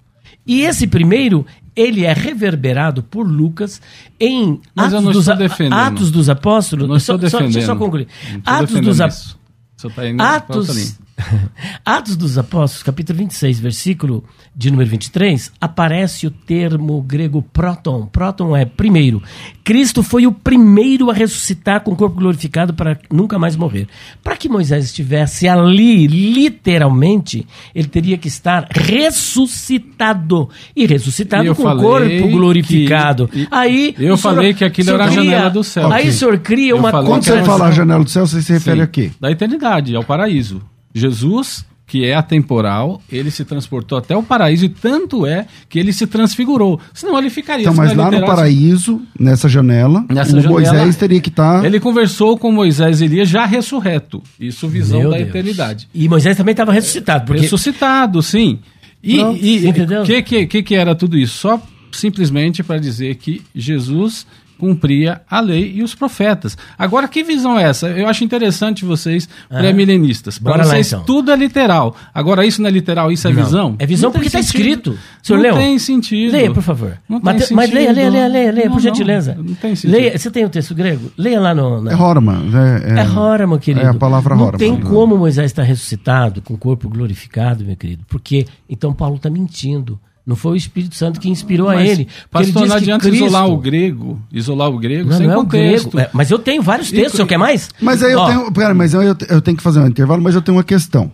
[SPEAKER 2] E esse primeiro, ele é reverberado por Lucas em Atos dos,
[SPEAKER 3] defendendo.
[SPEAKER 2] Atos dos Apóstolos.
[SPEAKER 3] Não estou
[SPEAKER 2] Só- só-
[SPEAKER 3] defendendo.
[SPEAKER 2] deixa eu só concluir. Atos
[SPEAKER 3] defendendo
[SPEAKER 2] dos.
[SPEAKER 3] Você está indo.
[SPEAKER 2] Atos, Atos dos Apóstolos, capítulo 26, versículo de número 23, aparece o termo grego próton. Próton é primeiro. Cristo foi o primeiro a ressuscitar com o corpo glorificado para nunca mais morrer. Para que Moisés estivesse ali, literalmente, ele teria que estar ressuscitado. E ressuscitado
[SPEAKER 3] E eu
[SPEAKER 2] com o corpo glorificado.
[SPEAKER 3] que- e-
[SPEAKER 2] Aí,
[SPEAKER 3] eu
[SPEAKER 2] senhor-
[SPEAKER 3] falei que aquilo era a
[SPEAKER 2] cria-
[SPEAKER 3] janela do céu.
[SPEAKER 2] Aí o senhor cria
[SPEAKER 3] Eu
[SPEAKER 2] uma
[SPEAKER 1] Quando você fala janela do céu, você se refere
[SPEAKER 3] Sim,
[SPEAKER 1] a quê?
[SPEAKER 3] Da eternidade, ao paraíso. Jesus, que é atemporal, ele se transportou até o paraíso e tanto é que ele se transfigurou. Senão ele ficaria.
[SPEAKER 1] Então,
[SPEAKER 3] se
[SPEAKER 1] mas
[SPEAKER 3] não
[SPEAKER 1] lá no paraíso, nessa janela,
[SPEAKER 3] Nessa
[SPEAKER 1] o
[SPEAKER 3] janela,
[SPEAKER 1] Moisés teria que tá estar.
[SPEAKER 3] Ele conversou com Moisés e Elias já ressurreto. Isso visão
[SPEAKER 2] Meu
[SPEAKER 3] da
[SPEAKER 2] Deus.
[SPEAKER 3] eternidade.
[SPEAKER 2] E Moisés também estava ressuscitado. Porque
[SPEAKER 3] Ressuscitado, sim. E o que, que, que, que era tudo isso? Só simplesmente para dizer que Jesus cumpria a lei e os profetas. Agora, que visão é essa? Eu acho interessante vocês, pré-milenistas. Para
[SPEAKER 2] lá,
[SPEAKER 3] vocês,
[SPEAKER 2] então.
[SPEAKER 3] tudo é literal. Agora, isso não é literal, isso é
[SPEAKER 2] Não.
[SPEAKER 3] visão?
[SPEAKER 2] É visão
[SPEAKER 3] Não
[SPEAKER 2] porque está escrito. Senhor
[SPEAKER 3] não
[SPEAKER 2] Leão,
[SPEAKER 3] tem sentido.
[SPEAKER 2] Leia, por favor.
[SPEAKER 3] Não tem
[SPEAKER 2] mas leia, leia, leia, leia, leia,
[SPEAKER 3] Não,
[SPEAKER 2] por
[SPEAKER 3] não,
[SPEAKER 2] gentileza.
[SPEAKER 3] não tem sentido.
[SPEAKER 2] Leia, você tem o texto grego? Leia lá no. na-
[SPEAKER 1] É Horma. É,
[SPEAKER 2] É Rora, meu querido.
[SPEAKER 1] É a palavra
[SPEAKER 2] Não
[SPEAKER 1] Horma.
[SPEAKER 2] tem como Moisés estar ressuscitado, com o corpo glorificado, meu querido. Porque então Paulo está mentindo. Não foi o Espírito Santo que inspirou a
[SPEAKER 3] Mas,
[SPEAKER 2] ele. Porque ele
[SPEAKER 3] Pastor,
[SPEAKER 2] diz
[SPEAKER 3] não
[SPEAKER 2] que
[SPEAKER 3] adianta
[SPEAKER 2] Cristo-
[SPEAKER 3] isolar o grego, isolar o grego
[SPEAKER 2] Não,
[SPEAKER 3] sem
[SPEAKER 2] não é o
[SPEAKER 3] contexto.
[SPEAKER 2] grego. É, mas eu tenho vários textos, o senhor quer mais?
[SPEAKER 1] Mas aí eu tenho. Pera, mas eu, eu tenho que fazer um intervalo, mas eu tenho uma questão.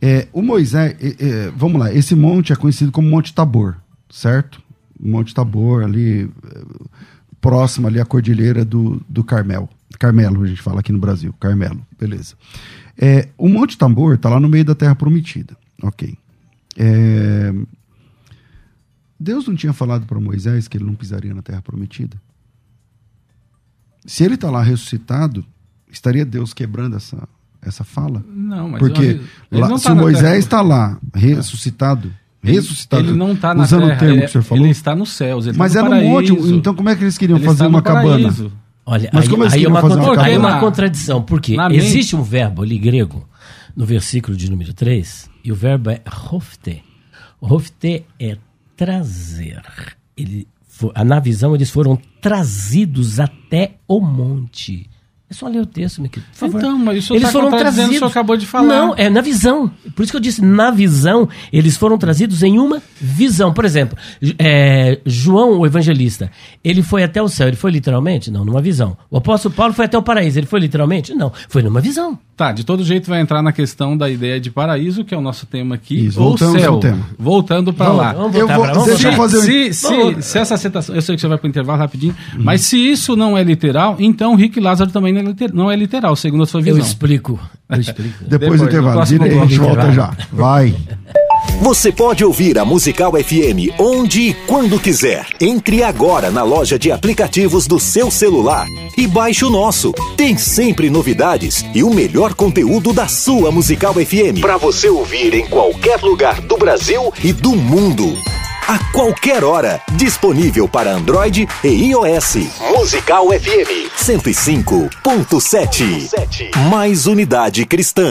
[SPEAKER 1] É, o Moisés, é, é, vamos lá, esse monte é conhecido como Monte Tabor, certo? Monte Tabor, ali, é, próximo ali à cordilheira do, do Carmel. Carmelo, a gente fala aqui no Brasil, Carmelo, beleza. É, o Monte Tabor está lá no meio da Terra Prometida, ok. É, Deus não tinha falado para Moisés que ele não pisaria na Terra Prometida? Se ele está lá ressuscitado, estaria Deus quebrando essa, essa fala?
[SPEAKER 3] Não, mas
[SPEAKER 1] Porque
[SPEAKER 3] ele
[SPEAKER 1] lá-
[SPEAKER 3] não
[SPEAKER 1] se
[SPEAKER 3] tá na
[SPEAKER 1] Moisés está lá, ressuscitado, ressuscitado,
[SPEAKER 3] Ele não está na
[SPEAKER 1] usando
[SPEAKER 3] terra,
[SPEAKER 1] o termo
[SPEAKER 3] ele,
[SPEAKER 1] que o senhor falou,
[SPEAKER 3] ele está nos céus, ele
[SPEAKER 1] mas é
[SPEAKER 3] no
[SPEAKER 1] no monte,
[SPEAKER 3] paraíso.
[SPEAKER 1] então como é que eles queriam
[SPEAKER 3] Ele
[SPEAKER 1] fazer uma cabana?
[SPEAKER 2] Olha,
[SPEAKER 1] Mas
[SPEAKER 2] aí,
[SPEAKER 1] como eles
[SPEAKER 2] aí é uma,
[SPEAKER 1] fazer
[SPEAKER 3] uma
[SPEAKER 2] aí é uma contradição. Porque
[SPEAKER 3] Na mente-
[SPEAKER 2] existe um verbo ali grego, no versículo de número 3, e o verbo é rofte. Rofte é trazer. Ele, na visão, eles foram trazidos até o monte. É só ler o texto, meu querido. Por favor.
[SPEAKER 3] Então, mas isso tá contradizendo o que o senhor acabou de falar.
[SPEAKER 2] Não, é na visão. Por isso que eu disse, na visão, eles foram trazidos em uma visão. Por exemplo, é, João, o evangelista, ele foi até o céu, ele foi literalmente? Não, numa visão. O apóstolo Paulo foi até o paraíso, ele foi literalmente? Não, foi numa visão.
[SPEAKER 3] Tá, de todo jeito vai entrar na questão da ideia de paraíso, que é o nosso tema aqui,
[SPEAKER 1] Isso,
[SPEAKER 3] ou
[SPEAKER 1] voltamos
[SPEAKER 3] céu.
[SPEAKER 1] ao tema.
[SPEAKER 3] Voltando para lá.
[SPEAKER 2] vamos
[SPEAKER 1] Eu
[SPEAKER 2] voltar
[SPEAKER 1] vou-
[SPEAKER 2] pra- vamos
[SPEAKER 1] deixa eu fazer um-
[SPEAKER 3] Se, se,
[SPEAKER 2] Vamos-
[SPEAKER 3] se essa citação, eu sei que você vai para o intervalo rapidinho, mas se isso não é literal, então Rick Lázaro também não é liter- não é literal, segundo a sua
[SPEAKER 2] Eu
[SPEAKER 3] visão.
[SPEAKER 2] explico. Eu explico.
[SPEAKER 1] Depois,
[SPEAKER 3] Depois,
[SPEAKER 1] do intervalo, a gente volta já. Vai.
[SPEAKER 4] Você pode ouvir a Musical FM onde e quando quiser. Entre agora na loja de aplicativos do seu celular e baixe o nosso. Tem sempre novidades e o melhor conteúdo da sua Musical FM para você ouvir em qualquer lugar do Brasil e do mundo. A qualquer hora, disponível para Android e iOS. Musical FM 105.7. Mais unidade cristã.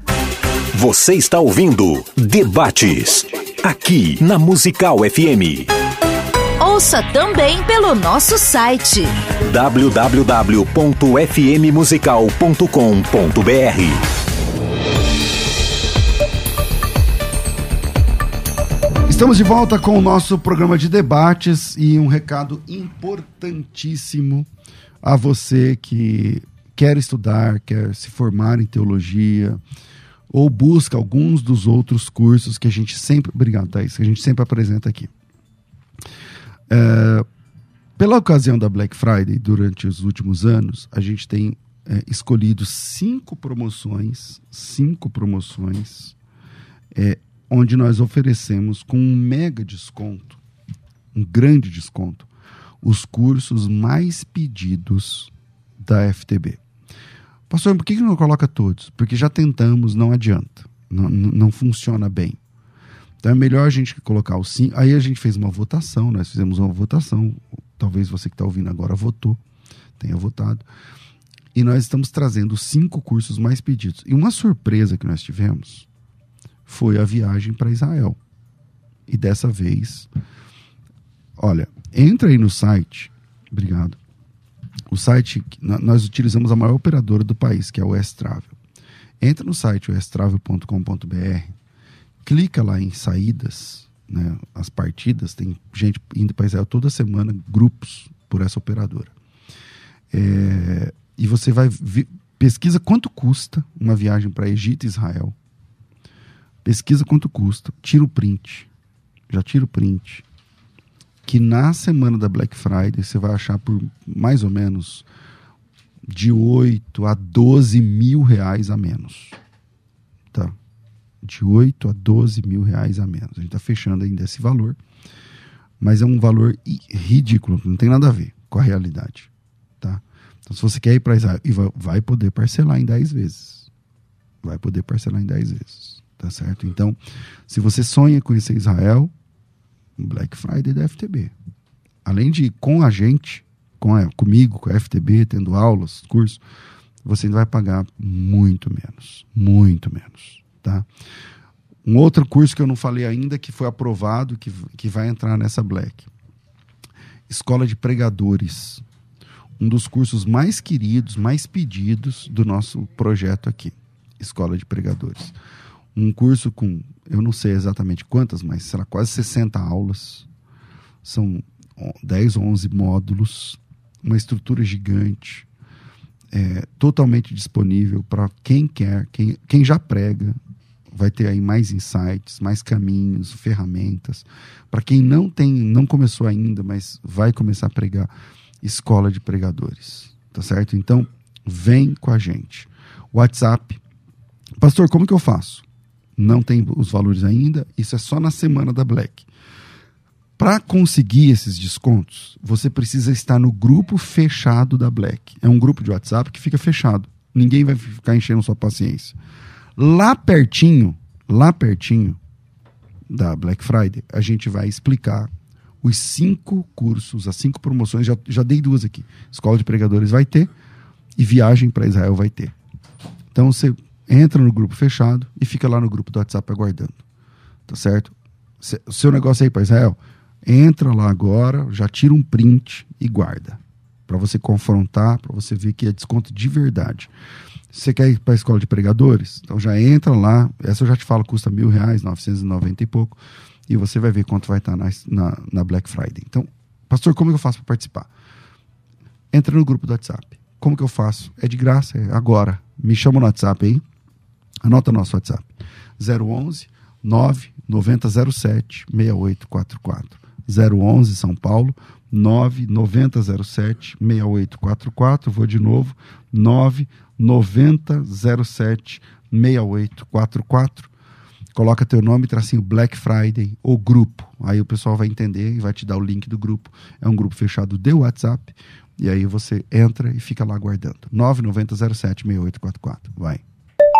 [SPEAKER 4] Você está ouvindo Debates. Aqui na Musical FM.
[SPEAKER 5] Ouça também pelo nosso site
[SPEAKER 4] www.fmmusical.com.br.
[SPEAKER 1] Estamos de volta com o nosso programa de debates e um recado importantíssimo a você que quer estudar, quer se formar em teologia ou busca alguns dos outros cursos que a gente sempre, obrigado, Thaís, que a gente sempre apresenta aqui. É, pela ocasião da Black Friday, durante os últimos anos, a gente tem é, escolhido cinco promoções, cinco promoções, é, onde nós oferecemos com um mega desconto, um grande desconto, os cursos mais pedidos da FTB. Pastor, por que, não coloca todos? Porque já tentamos, não adianta. Não, não funciona bem. Então é melhor a gente colocar os cinco. Aí a gente fez uma votação, nós fizemos uma votação. Talvez você que está ouvindo agora votou, tenha votado. E nós estamos trazendo cinco cursos mais pedidos. E uma surpresa que nós tivemos foi a viagem para Israel. E dessa vez, olha, entra aí no site. Obrigado o site, nós utilizamos a maior operadora do país, que é o S-Travel. Entra no site ostravel.com.br, clica lá em saídas, né, as partidas, tem gente indo para Israel toda semana, grupos por essa operadora. É, e você vai pesquisa quanto custa uma viagem para Egito e Israel. Pesquisa quanto custa, tira o print. Já tira o print que na semana da Black Friday você vai achar por mais ou menos de 8 a 12 mil reais a menos. Tá? De 8 a 12 mil reais a menos. A gente está fechando ainda esse valor, mas é um valor ridículo, não tem nada a ver com a realidade. Tá? Então, se você quer ir para Israel, vai poder parcelar em 10 vezes. Vai poder parcelar em 10 vezes. Tá certo? Então, se você sonha conhecer Israel, Black Friday da FTB. Além de com a gente, com a, comigo, com a FTB, tendo aulas, cursos, você vai pagar muito menos. Muito menos. Tá? Um outro curso que eu não falei ainda, que foi aprovado, que, que vai entrar nessa Black. Escola de Pregadores. Um dos cursos mais queridos, mais pedidos do nosso projeto aqui. Escola de Pregadores um curso com, eu não sei exatamente quantas, mas será quase 60 aulas. São 10 ou 11 módulos, uma estrutura gigante, é, totalmente disponível para quem quer, quem, quem já prega, vai ter aí mais insights, mais caminhos, ferramentas. Para quem não tem, não começou ainda, mas vai começar a pregar, escola de pregadores, tá certo? Então, vem com a gente. WhatsApp. Pastor, como que eu faço? Não tem os valores ainda, isso é só na semana da Black. Para conseguir esses descontos, você precisa estar no grupo fechado da Black. É um grupo de WhatsApp que fica fechado. Ninguém vai ficar enchendo sua paciência. Lá pertinho, lá pertinho da Black Friday, a gente vai explicar os cinco cursos, as cinco promoções. Já, já dei duas aqui. Escola de Pregadores vai ter e Viagem para Israel vai ter. Então você entra no grupo fechado e fica lá no grupo do WhatsApp aguardando. Tá certo? O seu negócio aí para Israel, entra lá agora, já tira um print e guarda. Para você confrontar, para você ver que é desconto de verdade. Você quer ir para a escola de pregadores? Então já entra lá. Essa eu já te falo, custa mil reais, 990 e pouco. E você vai ver quanto vai estar tá na, na, na Black Friday. Então, pastor, como eu faço para participar? Entra no grupo do WhatsApp. Como que eu faço? É de graça, é agora. Me chama no WhatsApp aí. Anota nosso WhatsApp. 011 99007 6844. 011 São Paulo 99007 6844. Vou de novo. 99007 6844. Coloca teu nome, tracinho Black Friday ou grupo. Aí o pessoal vai entender e vai te dar o link do grupo. É um grupo fechado de WhatsApp. E aí você entra e fica lá aguardando. 99007 6844. Vai.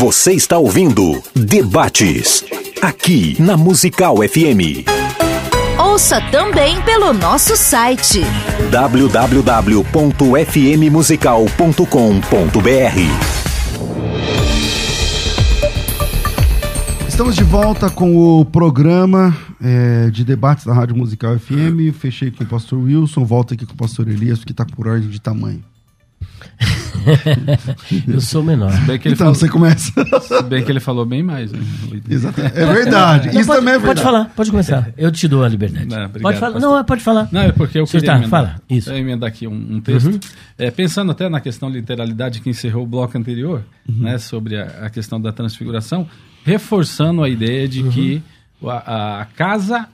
[SPEAKER 4] Você está ouvindo Debates, aqui na Musical FM.
[SPEAKER 5] Ouça também pelo nosso site
[SPEAKER 4] www.fmmusical.com.br.
[SPEAKER 1] Estamos de volta com o programa é, de debates da Rádio Musical FM. Fechei com o pastor Wilson, volta aqui com o pastor Elias, que está por ordem de tamanho.
[SPEAKER 2] eu sou menor.
[SPEAKER 1] então,
[SPEAKER 3] falou,
[SPEAKER 1] você começa.
[SPEAKER 3] Se bem que ele falou bem mais. Né?
[SPEAKER 1] Exatamente. É verdade. Isso
[SPEAKER 2] pode,
[SPEAKER 1] também é verdade.
[SPEAKER 2] Pode falar, pode começar. Eu te dou a liberdade. Não, obrigado, pode falar. Não, pode falar.
[SPEAKER 3] Não, é porque eu
[SPEAKER 2] queria
[SPEAKER 3] tá, emendar,
[SPEAKER 2] fala. Isso.
[SPEAKER 3] emendar aqui um, um texto. Uhum. É, pensando até na questão de literalidade que encerrou o bloco anterior, uhum. né, sobre a, a, questão da transfiguração, reforçando a ideia de uhum. que a, a, casa,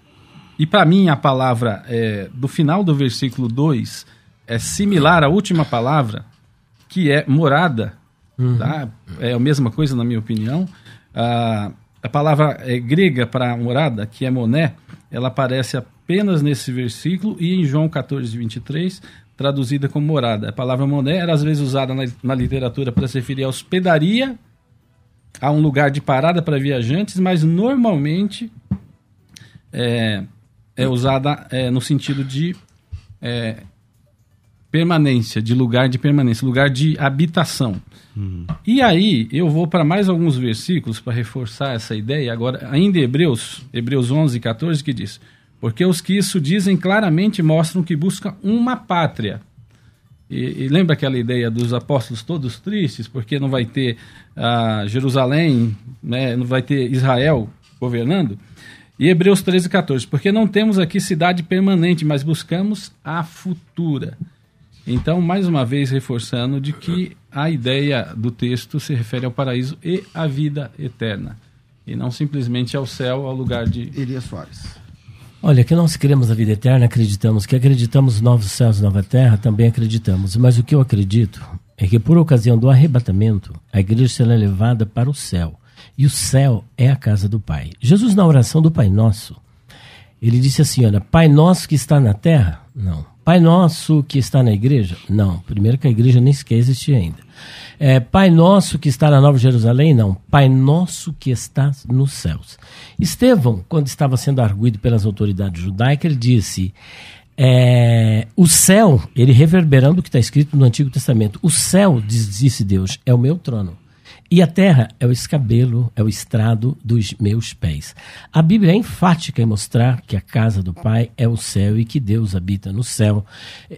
[SPEAKER 3] e para mim a palavra é, do final do versículo 2 é similar à última palavra, que é morada. Uhum. Tá? É a mesma coisa, na minha opinião. A, a palavra é, grega para morada, que é moné, ela aparece apenas nesse versículo e em João 14, 23, traduzida como morada. A palavra moné era às vezes usada na, na literatura para se referir à hospedaria, a um lugar de parada para viajantes, mas normalmente é, é usada é, no sentido de é, permanência, de lugar de permanência, lugar de habitação. Uhum. E aí eu vou para mais alguns versículos para reforçar essa ideia. Agora, ainda Hebreus, Hebreus 11, 14, que diz: Porque os que isso dizem claramente mostram que buscam uma pátria. E, e lembra aquela ideia dos apóstolos todos tristes, porque não vai ter uh, Jerusalém, né, não vai ter Israel governando? E Hebreus 13, 14, porque não temos aqui cidade permanente, mas buscamos a futura. Então, mais uma vez, reforçando de que a ideia do texto se refere ao paraíso e à vida eterna, e não simplesmente ao céu, ao lugar de.
[SPEAKER 1] Elias Soares.
[SPEAKER 2] Olha, que nós queremos a vida eterna, acreditamos. Que acreditamos novos céus e nova terra, também acreditamos. Mas o que eu acredito é que, por ocasião do arrebatamento, a igreja será levada para o céu. E o céu é a casa do Pai. Jesus, na oração do Pai Nosso, ele disse assim: Olha, Pai Nosso que está na terra? Não. Pai Nosso que está na igreja? Não. Primeiro que a igreja nem sequer existia ainda. É, Pai Nosso que está na Nova Jerusalém? Não. Pai Nosso que está nos céus. Estevão, quando estava sendo arguído pelas autoridades judaicas, ele disse: é, o céu, ele reverberando o que está escrito no Antigo Testamento, o céu, disse Deus, é o meu trono. E a terra é o escabelo, é o estrado dos meus pés. A Bíblia é enfática em mostrar que a casa do Pai é o céu e que Deus habita no céu.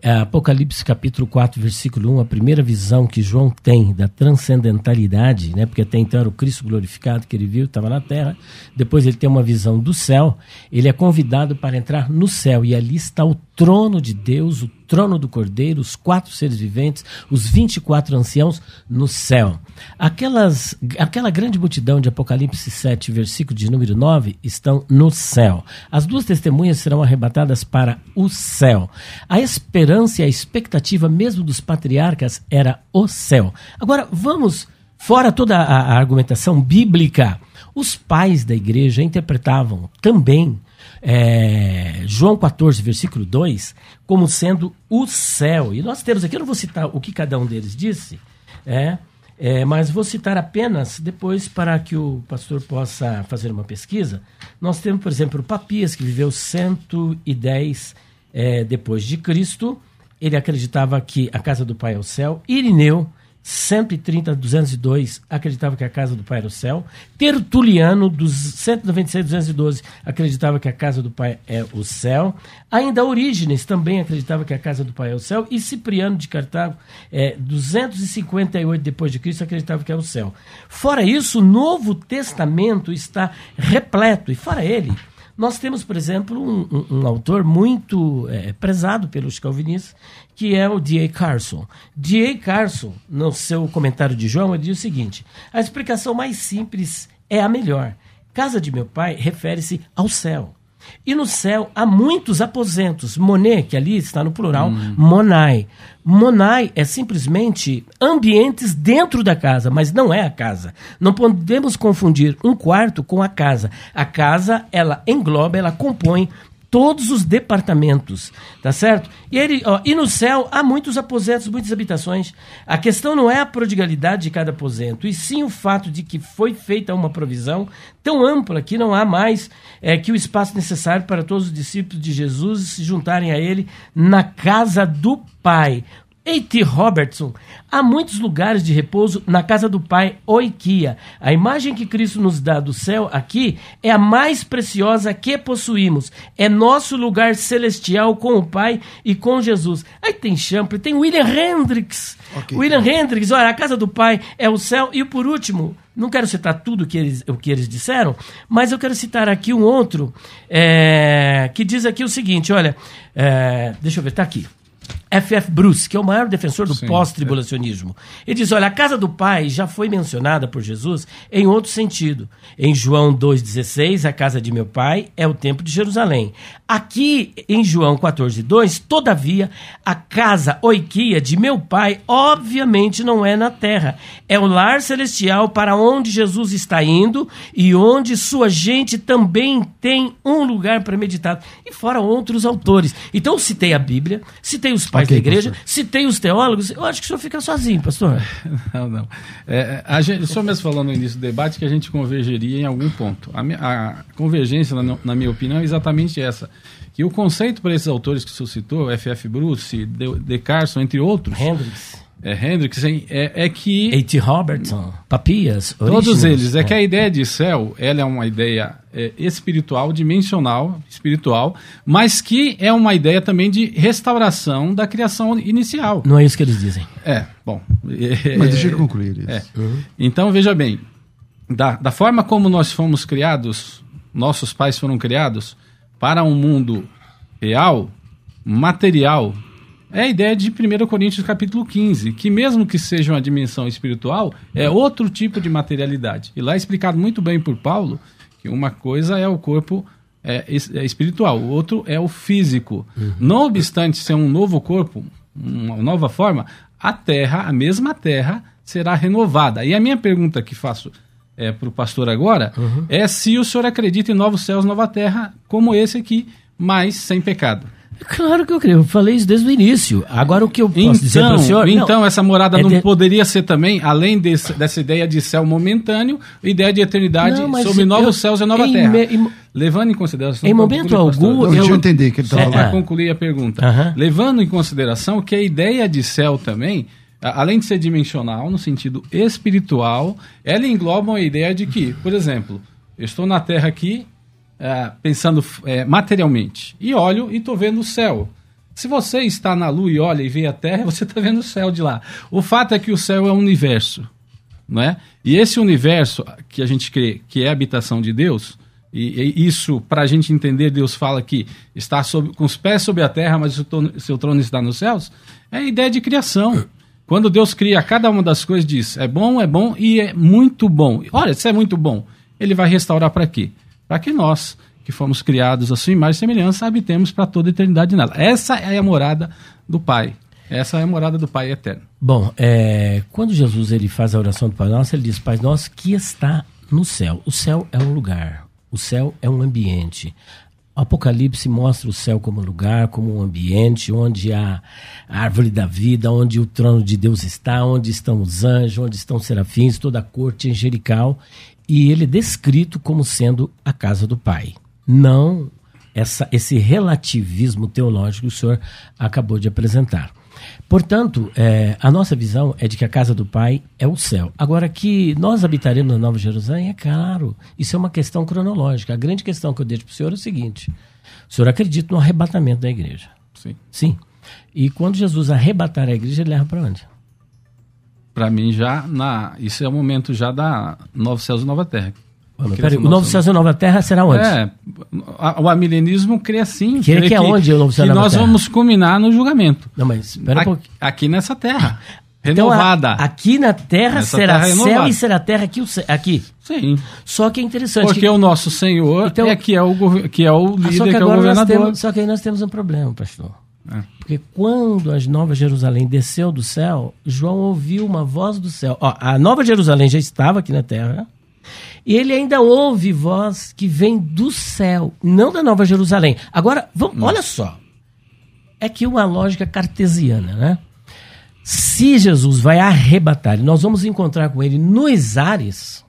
[SPEAKER 2] É, Apocalipse capítulo 4, versículo 1, a primeira visão que João tem da transcendentalidade, né? porque até então era o Cristo glorificado que ele viu, estava na terra. Depois ele tem uma visão do céu. Ele é convidado para entrar no céu e ali está o trono de Deus, o trono do Cordeiro, os quatro seres viventes, os 24 anciãos no céu. Aquelas, aquela grande multidão de Apocalipse 7, versículo de número 9, estão no céu. As duas testemunhas serão arrebatadas para o céu. A esperança e a expectativa mesmo dos patriarcas era o céu. Agora, vamos, fora toda a, a argumentação bíblica, os pais da igreja interpretavam também é, João 14, versículo 2, como sendo o céu. E nós temos aqui, eu não vou citar o que cada um deles disse, é, é, mas vou citar apenas depois para que o pastor possa fazer uma pesquisa. Nós temos, por exemplo, o Papias, que viveu 110 é, depois de Cristo. Ele acreditava que a casa do Pai é o céu. Irineu, 130 202 acreditava que a casa do pai era o céu. Tertuliano, dos 196 212, acreditava que a casa do pai é o céu. Ainda Orígenes também acreditava que a casa do pai é o céu. E Cipriano de Cartago, é, 258 depois de Cristo, acreditava que é o céu. Fora isso, o Novo Testamento está repleto. E fora ele, nós temos, por exemplo, um, um, um autor muito é, prezado pelos calvinistas, que é o D.A. Carson. D.A. Carson, no seu comentário de João, ele diz o seguinte: a explicação mais simples é a melhor. Casa de meu pai refere-se ao céu. E no céu há muitos aposentos. Monet, que ali está no plural, hum. monai. Monai é simplesmente ambientes dentro da casa, mas não é a casa. Não podemos confundir um quarto com a casa. A casa, ela engloba, ela compõe todos os departamentos, tá certo? E, ele, ó, e no céu há muitos aposentos, muitas habitações. A questão não é a prodigalidade de cada aposento, e sim o fato de que foi feita uma provisão tão ampla que não há mais é, que o espaço necessário para todos os discípulos de Jesus se juntarem a ele na casa do Pai. A.T. Robertson, há muitos lugares de repouso na casa do Pai, oikia. A imagem que Cristo nos dá do céu aqui é a mais preciosa que possuímos. É nosso lugar celestial com o Pai e com Jesus. Aí tem Champlin, tem William Hendricks. Okay. William Hendricks, olha, a casa do Pai é o céu. E por último, não quero citar tudo que eles, o que eles disseram, mas eu quero citar aqui um outro é, que diz aqui o seguinte: olha, é, deixa eu ver, está aqui. F.F. Bruce, que é o maior defensor do pós-tribulacionismo. Ele diz: olha, a casa do Pai já foi mencionada por Jesus em outro sentido. Em João 2,16, a casa de meu Pai é o templo de Jerusalém. Aqui em João 14,2, todavia, a casa oiquia de meu Pai, obviamente não é na terra. É o lar celestial para onde Jesus está indo e onde sua gente também tem um lugar premeditado. E fora outros autores. Então, citei a Bíblia, citei os pais okay, da igreja, pastor. citei os teólogos, eu acho que o senhor fica sozinho, pastor.
[SPEAKER 3] Não, não. É, a gente, o senhor mesmo falou no início do debate que a gente convergeria em algum ponto. A, a convergência, na, na, minha opinião, é exatamente essa. Que o conceito para esses autores que o senhor citou, F.F. Bruce, De, De Carson, entre outros...
[SPEAKER 2] Hendricks
[SPEAKER 3] é, Hendrix, é, é que.
[SPEAKER 2] A.T. Robertson, Papias,
[SPEAKER 3] Todos eles. É, é, que a ideia de céu ela é uma ideia é, espiritual, dimensional, espiritual, mas que é uma ideia também de restauração da criação inicial.
[SPEAKER 2] Não é isso que eles dizem.
[SPEAKER 3] É, bom.
[SPEAKER 1] mas deixa eu concluir isso.
[SPEAKER 3] É. Uhum. Então, veja bem: da, da forma como nós fomos criados, nossos pais foram criados, para um mundo real, material, é a ideia de 1 Coríntios capítulo 15, que mesmo que seja uma dimensão espiritual, é outro tipo de materialidade. E lá é explicado muito bem por Paulo que uma coisa é o corpo é, é espiritual, o outro é o físico. Uhum. Não obstante ser um novo corpo, uma nova forma, a terra, a mesma terra, será renovada. E a minha pergunta que faço é, para o pastor agora uhum. é se o senhor acredita em novos céus, nova terra, como esse aqui, mas sem pecado.
[SPEAKER 2] Claro que eu creio, eu falei isso desde o início. Agora o que eu posso então, dizer para o senhor...
[SPEAKER 3] Então, não, essa morada é não de... poderia ser também, além desse, dessa ideia de céu momentâneo, ideia de eternidade não, sobre novos eu, céus e nova em terra. Me, em, Levando em consideração...
[SPEAKER 2] Em momento algum...
[SPEAKER 1] eu, deixa eu entender que ele está
[SPEAKER 3] falando. Para concluir a pergunta. Uh -huh. Levando em consideração que a ideia de céu também, além de ser dimensional, no sentido espiritual, ela engloba a ideia de que, por exemplo, eu estou na terra aqui é, pensando é, materialmente. E olho e estou vendo o céu. Se você está na lua e olha e vê a terra, você está vendo o céu de lá. O fato é que o céu é um universo. Não é? E esse universo que a gente crê que é a habitação de Deus, e, e isso, para a gente entender, Deus fala que está sob, com os pés sobre a terra, mas o seu, seu trono está nos céus, é a ideia de criação. Quando Deus cria cada uma das coisas, diz: é bom, é bom e é muito bom. Olha, se é muito bom, ele vai restaurar para quê? Para que nós, que fomos criados a sua imagem e semelhança, habitemos para toda a eternidade nela. Essa é a morada do Pai. Essa é a morada do Pai eterno.
[SPEAKER 2] Bom, é, quando Jesus ele faz a oração do Pai Nosso, ele diz: Pai Nosso que está no céu. O céu é um lugar, o céu é um ambiente. Apocalipse mostra o céu como lugar, como um ambiente onde há a árvore da vida, onde o trono de Deus está, onde estão os anjos, onde estão os serafins, toda a corte angelical e ele é descrito como sendo a casa do Pai. Não essa, esse relativismo teológico que o senhor acabou de apresentar. Portanto, é, a nossa visão é de que a casa do Pai é o céu. Agora, que nós habitaremos na Nova Jerusalém, é claro, isso é uma questão cronológica. A grande questão que eu deixo para o senhor é o seguinte: o senhor acredita no arrebatamento da igreja?
[SPEAKER 3] Sim.
[SPEAKER 2] Sim. E quando Jesus arrebatar a igreja, ele leva para onde?
[SPEAKER 3] para mim já na isso é o momento já da Novo Céus e Nova Terra.
[SPEAKER 2] Peraí, o Novo Céus e Nova Terra será onde?
[SPEAKER 3] É, o amilenismo crê assim.
[SPEAKER 2] Que, que é onde o Novo Céu
[SPEAKER 3] e Nova nós Terra? vamos culminar no julgamento.
[SPEAKER 2] Não, mas espera um pouquinho.
[SPEAKER 3] Aqui nessa terra. renovada.
[SPEAKER 2] Então, a, aqui na terra nessa será terra céu e será terra aqui, aqui.
[SPEAKER 3] Sim.
[SPEAKER 2] Só que é interessante.
[SPEAKER 3] Porque
[SPEAKER 2] que...
[SPEAKER 3] o nosso Senhor então, é que é o, que é o líder,
[SPEAKER 2] só
[SPEAKER 3] que,
[SPEAKER 2] que
[SPEAKER 3] é o governador.
[SPEAKER 2] Temos, só que aí nós temos um problema, pastor. É. Porque quando a Nova Jerusalém desceu do céu, João ouviu uma voz do céu. Ó, a Nova Jerusalém já estava aqui na terra. E ele ainda ouve voz que vem do céu, não da Nova Jerusalém. Agora, vamos, olha só. É que uma lógica cartesiana, né? Se Jesus vai arrebatar nós vamos encontrar com ele nos ares,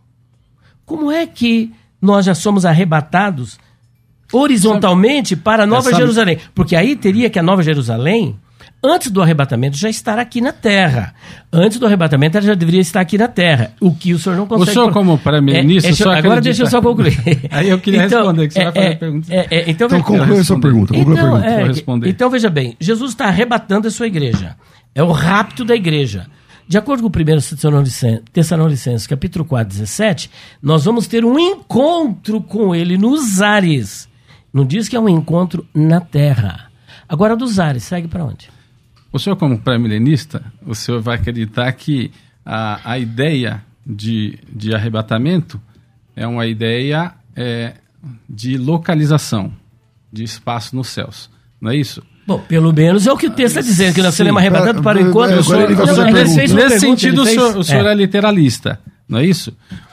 [SPEAKER 2] como é que nós já somos arrebatados horizontalmente para a Nova Jerusalém. Porque aí teria que a Nova Jerusalém antes do arrebatamento já estar aqui na terra. Antes do arrebatamento ela já deveria estar aqui na terra. O que o senhor não consegue.
[SPEAKER 3] O senhor, como primeiro-ministro,
[SPEAKER 2] é, é, agora deixa eu só concluir.
[SPEAKER 3] Aí eu queria então, responder, que você é, vai fazer a pergunta.
[SPEAKER 2] É, é, então,
[SPEAKER 1] então conclui a sua pergunta.
[SPEAKER 2] Então,
[SPEAKER 1] a
[SPEAKER 2] pergunta. então, veja bem, Jesus está arrebatando a sua igreja. É o rapto da igreja. De acordo com o 1 Tessalonicenses, capítulo 4, 17, nós vamos ter um encontro com ele nos ares. Não diz que é um encontro na terra. Agora, dos ares, segue para onde?
[SPEAKER 3] O senhor, como pré-milenista, o senhor vai acreditar que a, a ideia de, de arrebatamento é uma ideia é, de localização, de espaço nos céus. Não é isso?
[SPEAKER 2] Bom, pelo menos é o que o texto está dizendo, que nós seremos arrebatados para o encontro.
[SPEAKER 3] Senhor, nesse sentido, o senhor, o senhor é. é literalista, não é isso?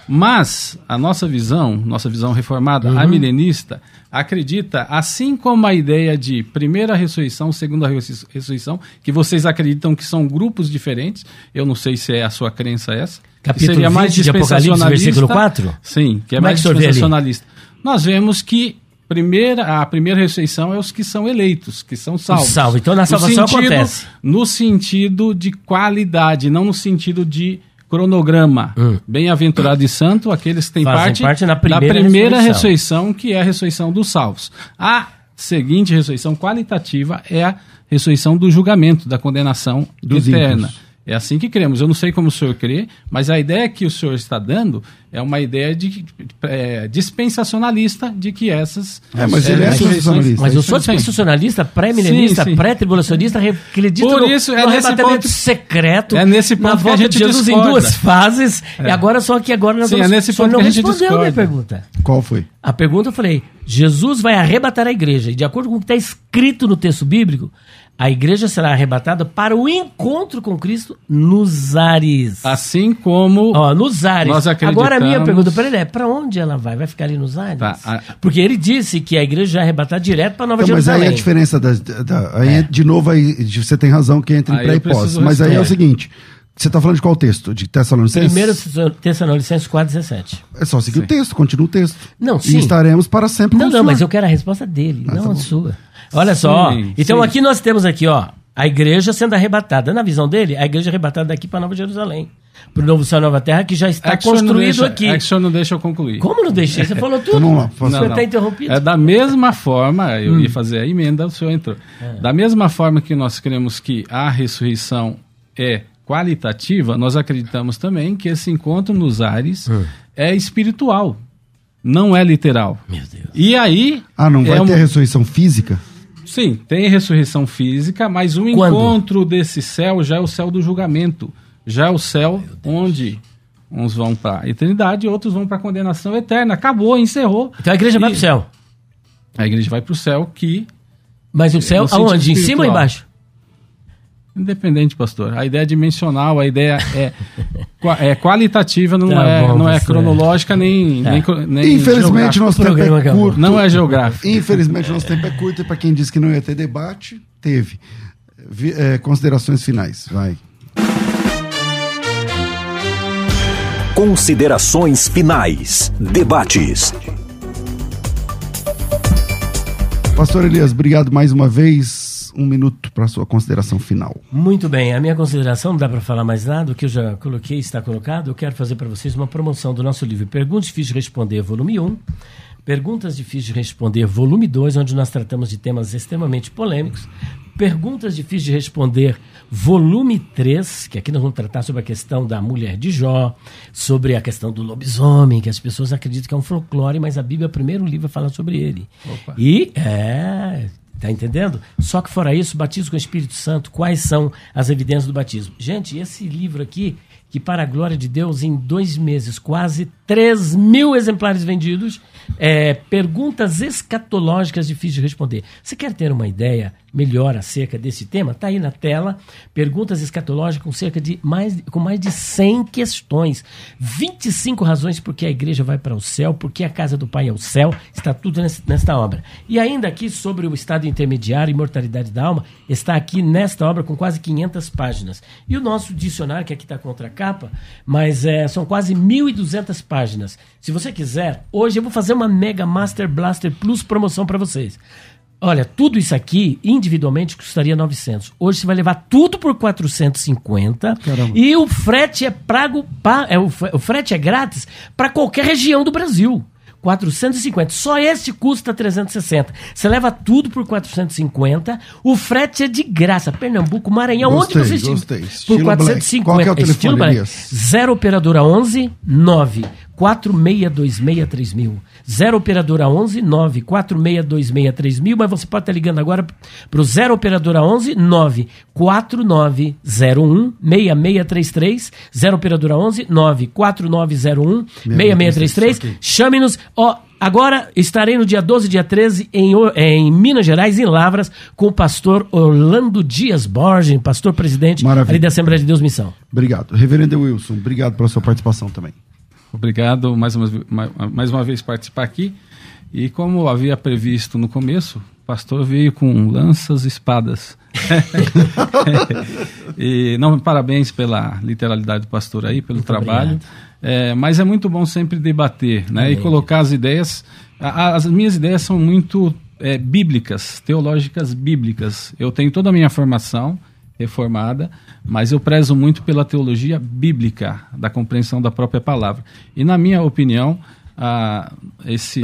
[SPEAKER 3] Mas a nossa visão, nossa visão reformada, uhum. a milenista, acredita, assim como a ideia de primeira ressurreição, segunda ressurreição, que vocês acreditam que são grupos diferentes, eu não sei se é a sua crença essa.
[SPEAKER 2] Capítulo seria mais de Apocalipse, versículo 4?
[SPEAKER 3] Sim, que é Como é mais é que dispensacionalista. Nós vemos que primeira, a primeira ressurreição é os que são eleitos, que são salvos.
[SPEAKER 2] Salvo. Então na salvação
[SPEAKER 3] sentido,
[SPEAKER 2] acontece.
[SPEAKER 3] No sentido de qualidade, não no sentido de cronograma. Hum. Bem-aventurado e santo, aqueles que têm parte,
[SPEAKER 2] parte na primeira,
[SPEAKER 3] da primeira ressurreição. ressurreição, que é a ressurreição dos salvos. A seguinte ressurreição qualitativa é a ressurreição do julgamento, da condenação dos eterna. Ímpios. É assim que cremos. Eu não sei como o senhor crê, mas a ideia que o senhor está dando é uma ideia de é, dispensacionalista de que essas.
[SPEAKER 1] É, mas ele é, é dispensacionalista.
[SPEAKER 2] Mas eu sou dispensacionalista, pré-milenista, pré-tribulacionista, acredito
[SPEAKER 3] Por isso,
[SPEAKER 2] no,
[SPEAKER 3] é
[SPEAKER 2] no secreto.
[SPEAKER 3] É nesse ponto que a gente
[SPEAKER 2] de Jesus
[SPEAKER 3] discorda.
[SPEAKER 2] em duas fases. É. E agora só que agora nós
[SPEAKER 3] Sim, vamos, é nesse ponto
[SPEAKER 2] não
[SPEAKER 3] que a gente
[SPEAKER 2] respondeu
[SPEAKER 3] discorda.
[SPEAKER 2] a minha pergunta.
[SPEAKER 1] Qual foi?
[SPEAKER 2] A pergunta eu falei: Jesus vai arrebatar a igreja. E de acordo com o que está escrito no texto bíblico, a igreja será arrebatada para o encontro com Cristo nos ares.
[SPEAKER 3] Assim como
[SPEAKER 2] Ó, nos ares.
[SPEAKER 3] nós acreditamos...
[SPEAKER 2] Agora a minha pergunta para ele é, para onde ela vai? Vai ficar ali nos ares?
[SPEAKER 3] Tá, a...
[SPEAKER 2] Porque ele disse que a igreja já é arrebatada direto para Nova
[SPEAKER 1] então,
[SPEAKER 2] Jerusalém.
[SPEAKER 1] Mas aí a diferença da, da aí é. de novo aí você tem razão que entra em pré e pós. Mas aí é o seguinte, você está falando de qual texto? De Tessalonicenses?
[SPEAKER 2] Primeiro Tessalonicenses 4,17.
[SPEAKER 1] É só seguir sim. o texto, continua o texto.
[SPEAKER 2] Não, sim.
[SPEAKER 1] E estaremos para sempre
[SPEAKER 2] Não, não, mas eu quero a resposta dele, ah, não tá a sua. Olha
[SPEAKER 3] sim,
[SPEAKER 2] só, então sim. aqui nós temos aqui, ó, a igreja sendo arrebatada. Na visão dele, a igreja é arrebatada daqui para Nova Jerusalém. Para o novo céu Nova Terra, que já está é construído
[SPEAKER 3] deixa,
[SPEAKER 2] aqui.
[SPEAKER 3] É que o senhor não deixa eu concluir.
[SPEAKER 2] Como não deixei? Você falou tudo.
[SPEAKER 1] Então, lá,
[SPEAKER 2] o senhor está interrompido.
[SPEAKER 3] É da mesma forma, eu hum. ia fazer a emenda, o senhor entrou. É. Da mesma forma que nós cremos que a ressurreição é qualitativa, nós acreditamos também que esse encontro nos ares hum. é espiritual, não é literal.
[SPEAKER 2] Meu Deus.
[SPEAKER 3] E aí.
[SPEAKER 1] Ah, não vai é ter um... ressurreição física?
[SPEAKER 3] Sim, tem ressurreição física, mas o Quando? encontro desse céu já é o céu do julgamento. Já é o céu onde uns vão para a eternidade e outros vão para a condenação eterna. Acabou, encerrou.
[SPEAKER 2] Então a igreja e vai para o céu.
[SPEAKER 3] A igreja vai para o céu que.
[SPEAKER 2] Mas o céu aonde? Em cima ou embaixo?
[SPEAKER 3] Independente, pastor. A ideia é dimensional, a ideia é, é qualitativa, não, tá é, bom, não é cronológica nem, tá. nem, nem
[SPEAKER 1] Infelizmente, nosso tempo é curto.
[SPEAKER 3] Não é geográfico.
[SPEAKER 1] Infelizmente, nosso tempo é curto e para quem disse que não ia ter debate, teve. É, considerações finais, vai.
[SPEAKER 4] Considerações finais. Debates.
[SPEAKER 1] Pastor Elias, obrigado mais uma vez um minuto para a sua consideração final.
[SPEAKER 2] Muito bem, a minha consideração não dá para falar mais nada, o que eu já coloquei está colocado. Eu quero fazer para vocês uma promoção do nosso livro Perguntas Difíceis de Responder, volume 1. Perguntas Difíceis de Responder, volume 2, onde nós tratamos de temas extremamente polêmicos. Perguntas Difíceis de Responder, volume 3, que aqui nós vamos tratar sobre a questão da mulher de Jó, sobre a questão do lobisomem, que as pessoas acreditam que é um folclore, mas a Bíblia, o primeiro livro, fala sobre ele. Opa. E é Tá entendendo? Só que fora isso, batismo com o Espírito Santo, quais são as evidências do batismo? Gente, esse livro aqui, que para a glória de Deus, em dois meses, quase 3 mil exemplares vendidos, é, perguntas escatológicas difíceis de responder. Você quer ter uma ideia melhor acerca desse tema? Está aí na tela, perguntas escatológicas com cerca de mais, com mais de 100 questões. 25 razões por que a igreja vai para o céu, por que a casa do Pai é o céu, está tudo nesta obra. E ainda aqui sobre o estado intermediário e mortalidade da alma, está aqui nesta obra com quase 500 páginas. E o nosso dicionário, que aqui está contra a capa, mas é, são quase 1.200 páginas. Se você quiser, hoje eu vou fazer uma Mega Master Blaster Plus promoção para vocês. Olha, tudo isso aqui, individualmente, custaria 900. Hoje você vai levar tudo por 450.
[SPEAKER 1] Caramba.
[SPEAKER 2] E o frete é prago, pa- é, o, fre- o frete é grátis para qualquer região do Brasil. 450. Só esse custa 360. Você leva tudo por 450. O frete é de graça. Pernambuco, Maranhão,
[SPEAKER 1] Gostei,
[SPEAKER 2] onde você estiver. Por
[SPEAKER 1] Estilo
[SPEAKER 2] 450.
[SPEAKER 1] Black. Qual que é o telefone?
[SPEAKER 2] 0 operadora 11 9 4626 mil. 0 operadora 11 9 4626 mil, mas você pode estar ligando agora para o 0 operadora 11 9 4901 6633. 0 operadora 11 9 4901 6633. Chame-nos. Ó, Agora estarei no dia 12 e dia 13 em, em Minas Gerais, em Lavras, com o pastor Orlando Dias Borges, pastor presidente
[SPEAKER 1] Maravilha.
[SPEAKER 2] ali da Assembleia de Deus Missão.
[SPEAKER 1] Obrigado. Reverendo Wilson, obrigado pela sua participação também.
[SPEAKER 3] Obrigado mais uma, ma- mais uma vez participar aqui. E como havia previsto no começo, o pastor veio com lanças e espadas. e não, parabéns pela literalidade do pastor aí, pelo trabalho. É, mas é muito bom sempre debater né, e
[SPEAKER 2] Amém.
[SPEAKER 3] colocar as ideias. a- as minhas ideias são muito é, bíblicas, teológicas bíblicas. Eu tenho toda a minha formação reformada, mas eu prezo muito pela teologia bíblica, da compreensão da própria palavra. E, na minha opinião, a, esse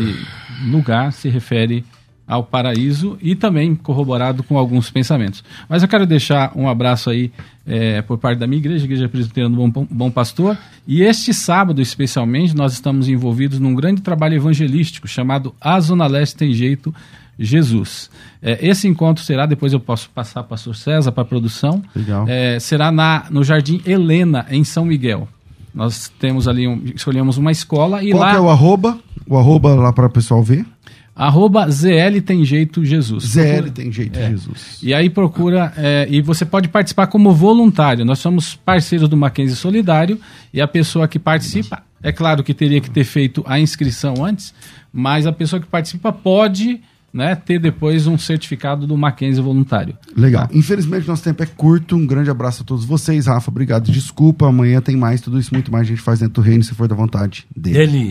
[SPEAKER 3] lugar se refere ao paraíso e também corroborado com alguns pensamentos. Mas eu quero deixar um abraço aí eh, por parte da minha igreja, Igreja Presbiteriana do Bom, Bom Pastor. E este sábado, especialmente, nós estamos envolvidos num grande trabalho evangelístico chamado A Zona Leste Tem Jeito Jesus. Eh, esse encontro será, depois eu posso passar para o pastor César para a produção,
[SPEAKER 1] Legal.
[SPEAKER 3] eh, será na, no Jardim Helena, em São Miguel. Nós temos ali, um, escolhemos uma escola e
[SPEAKER 1] Qual
[SPEAKER 3] lá...
[SPEAKER 1] que é o arroba? O arroba lá para o pessoal ver?
[SPEAKER 3] Arroba ZL Tem Jeito Jesus.
[SPEAKER 1] ZL tem jeito,
[SPEAKER 3] É.
[SPEAKER 1] Jesus.
[SPEAKER 3] E aí procura, é, e você pode participar como voluntário. Nós somos parceiros do Mackenzie Solidário e a pessoa que participa, é claro que teria que ter feito a inscrição antes, mas a pessoa que participa pode né, ter depois um certificado do Mackenzie voluntário.
[SPEAKER 1] Legal. Infelizmente, nosso tempo é curto. Um grande abraço a todos vocês. Rafa, obrigado. Desculpa, amanhã tem mais. Tudo isso, muito mais a gente faz dentro do reino, se for da vontade dele.
[SPEAKER 2] Dele.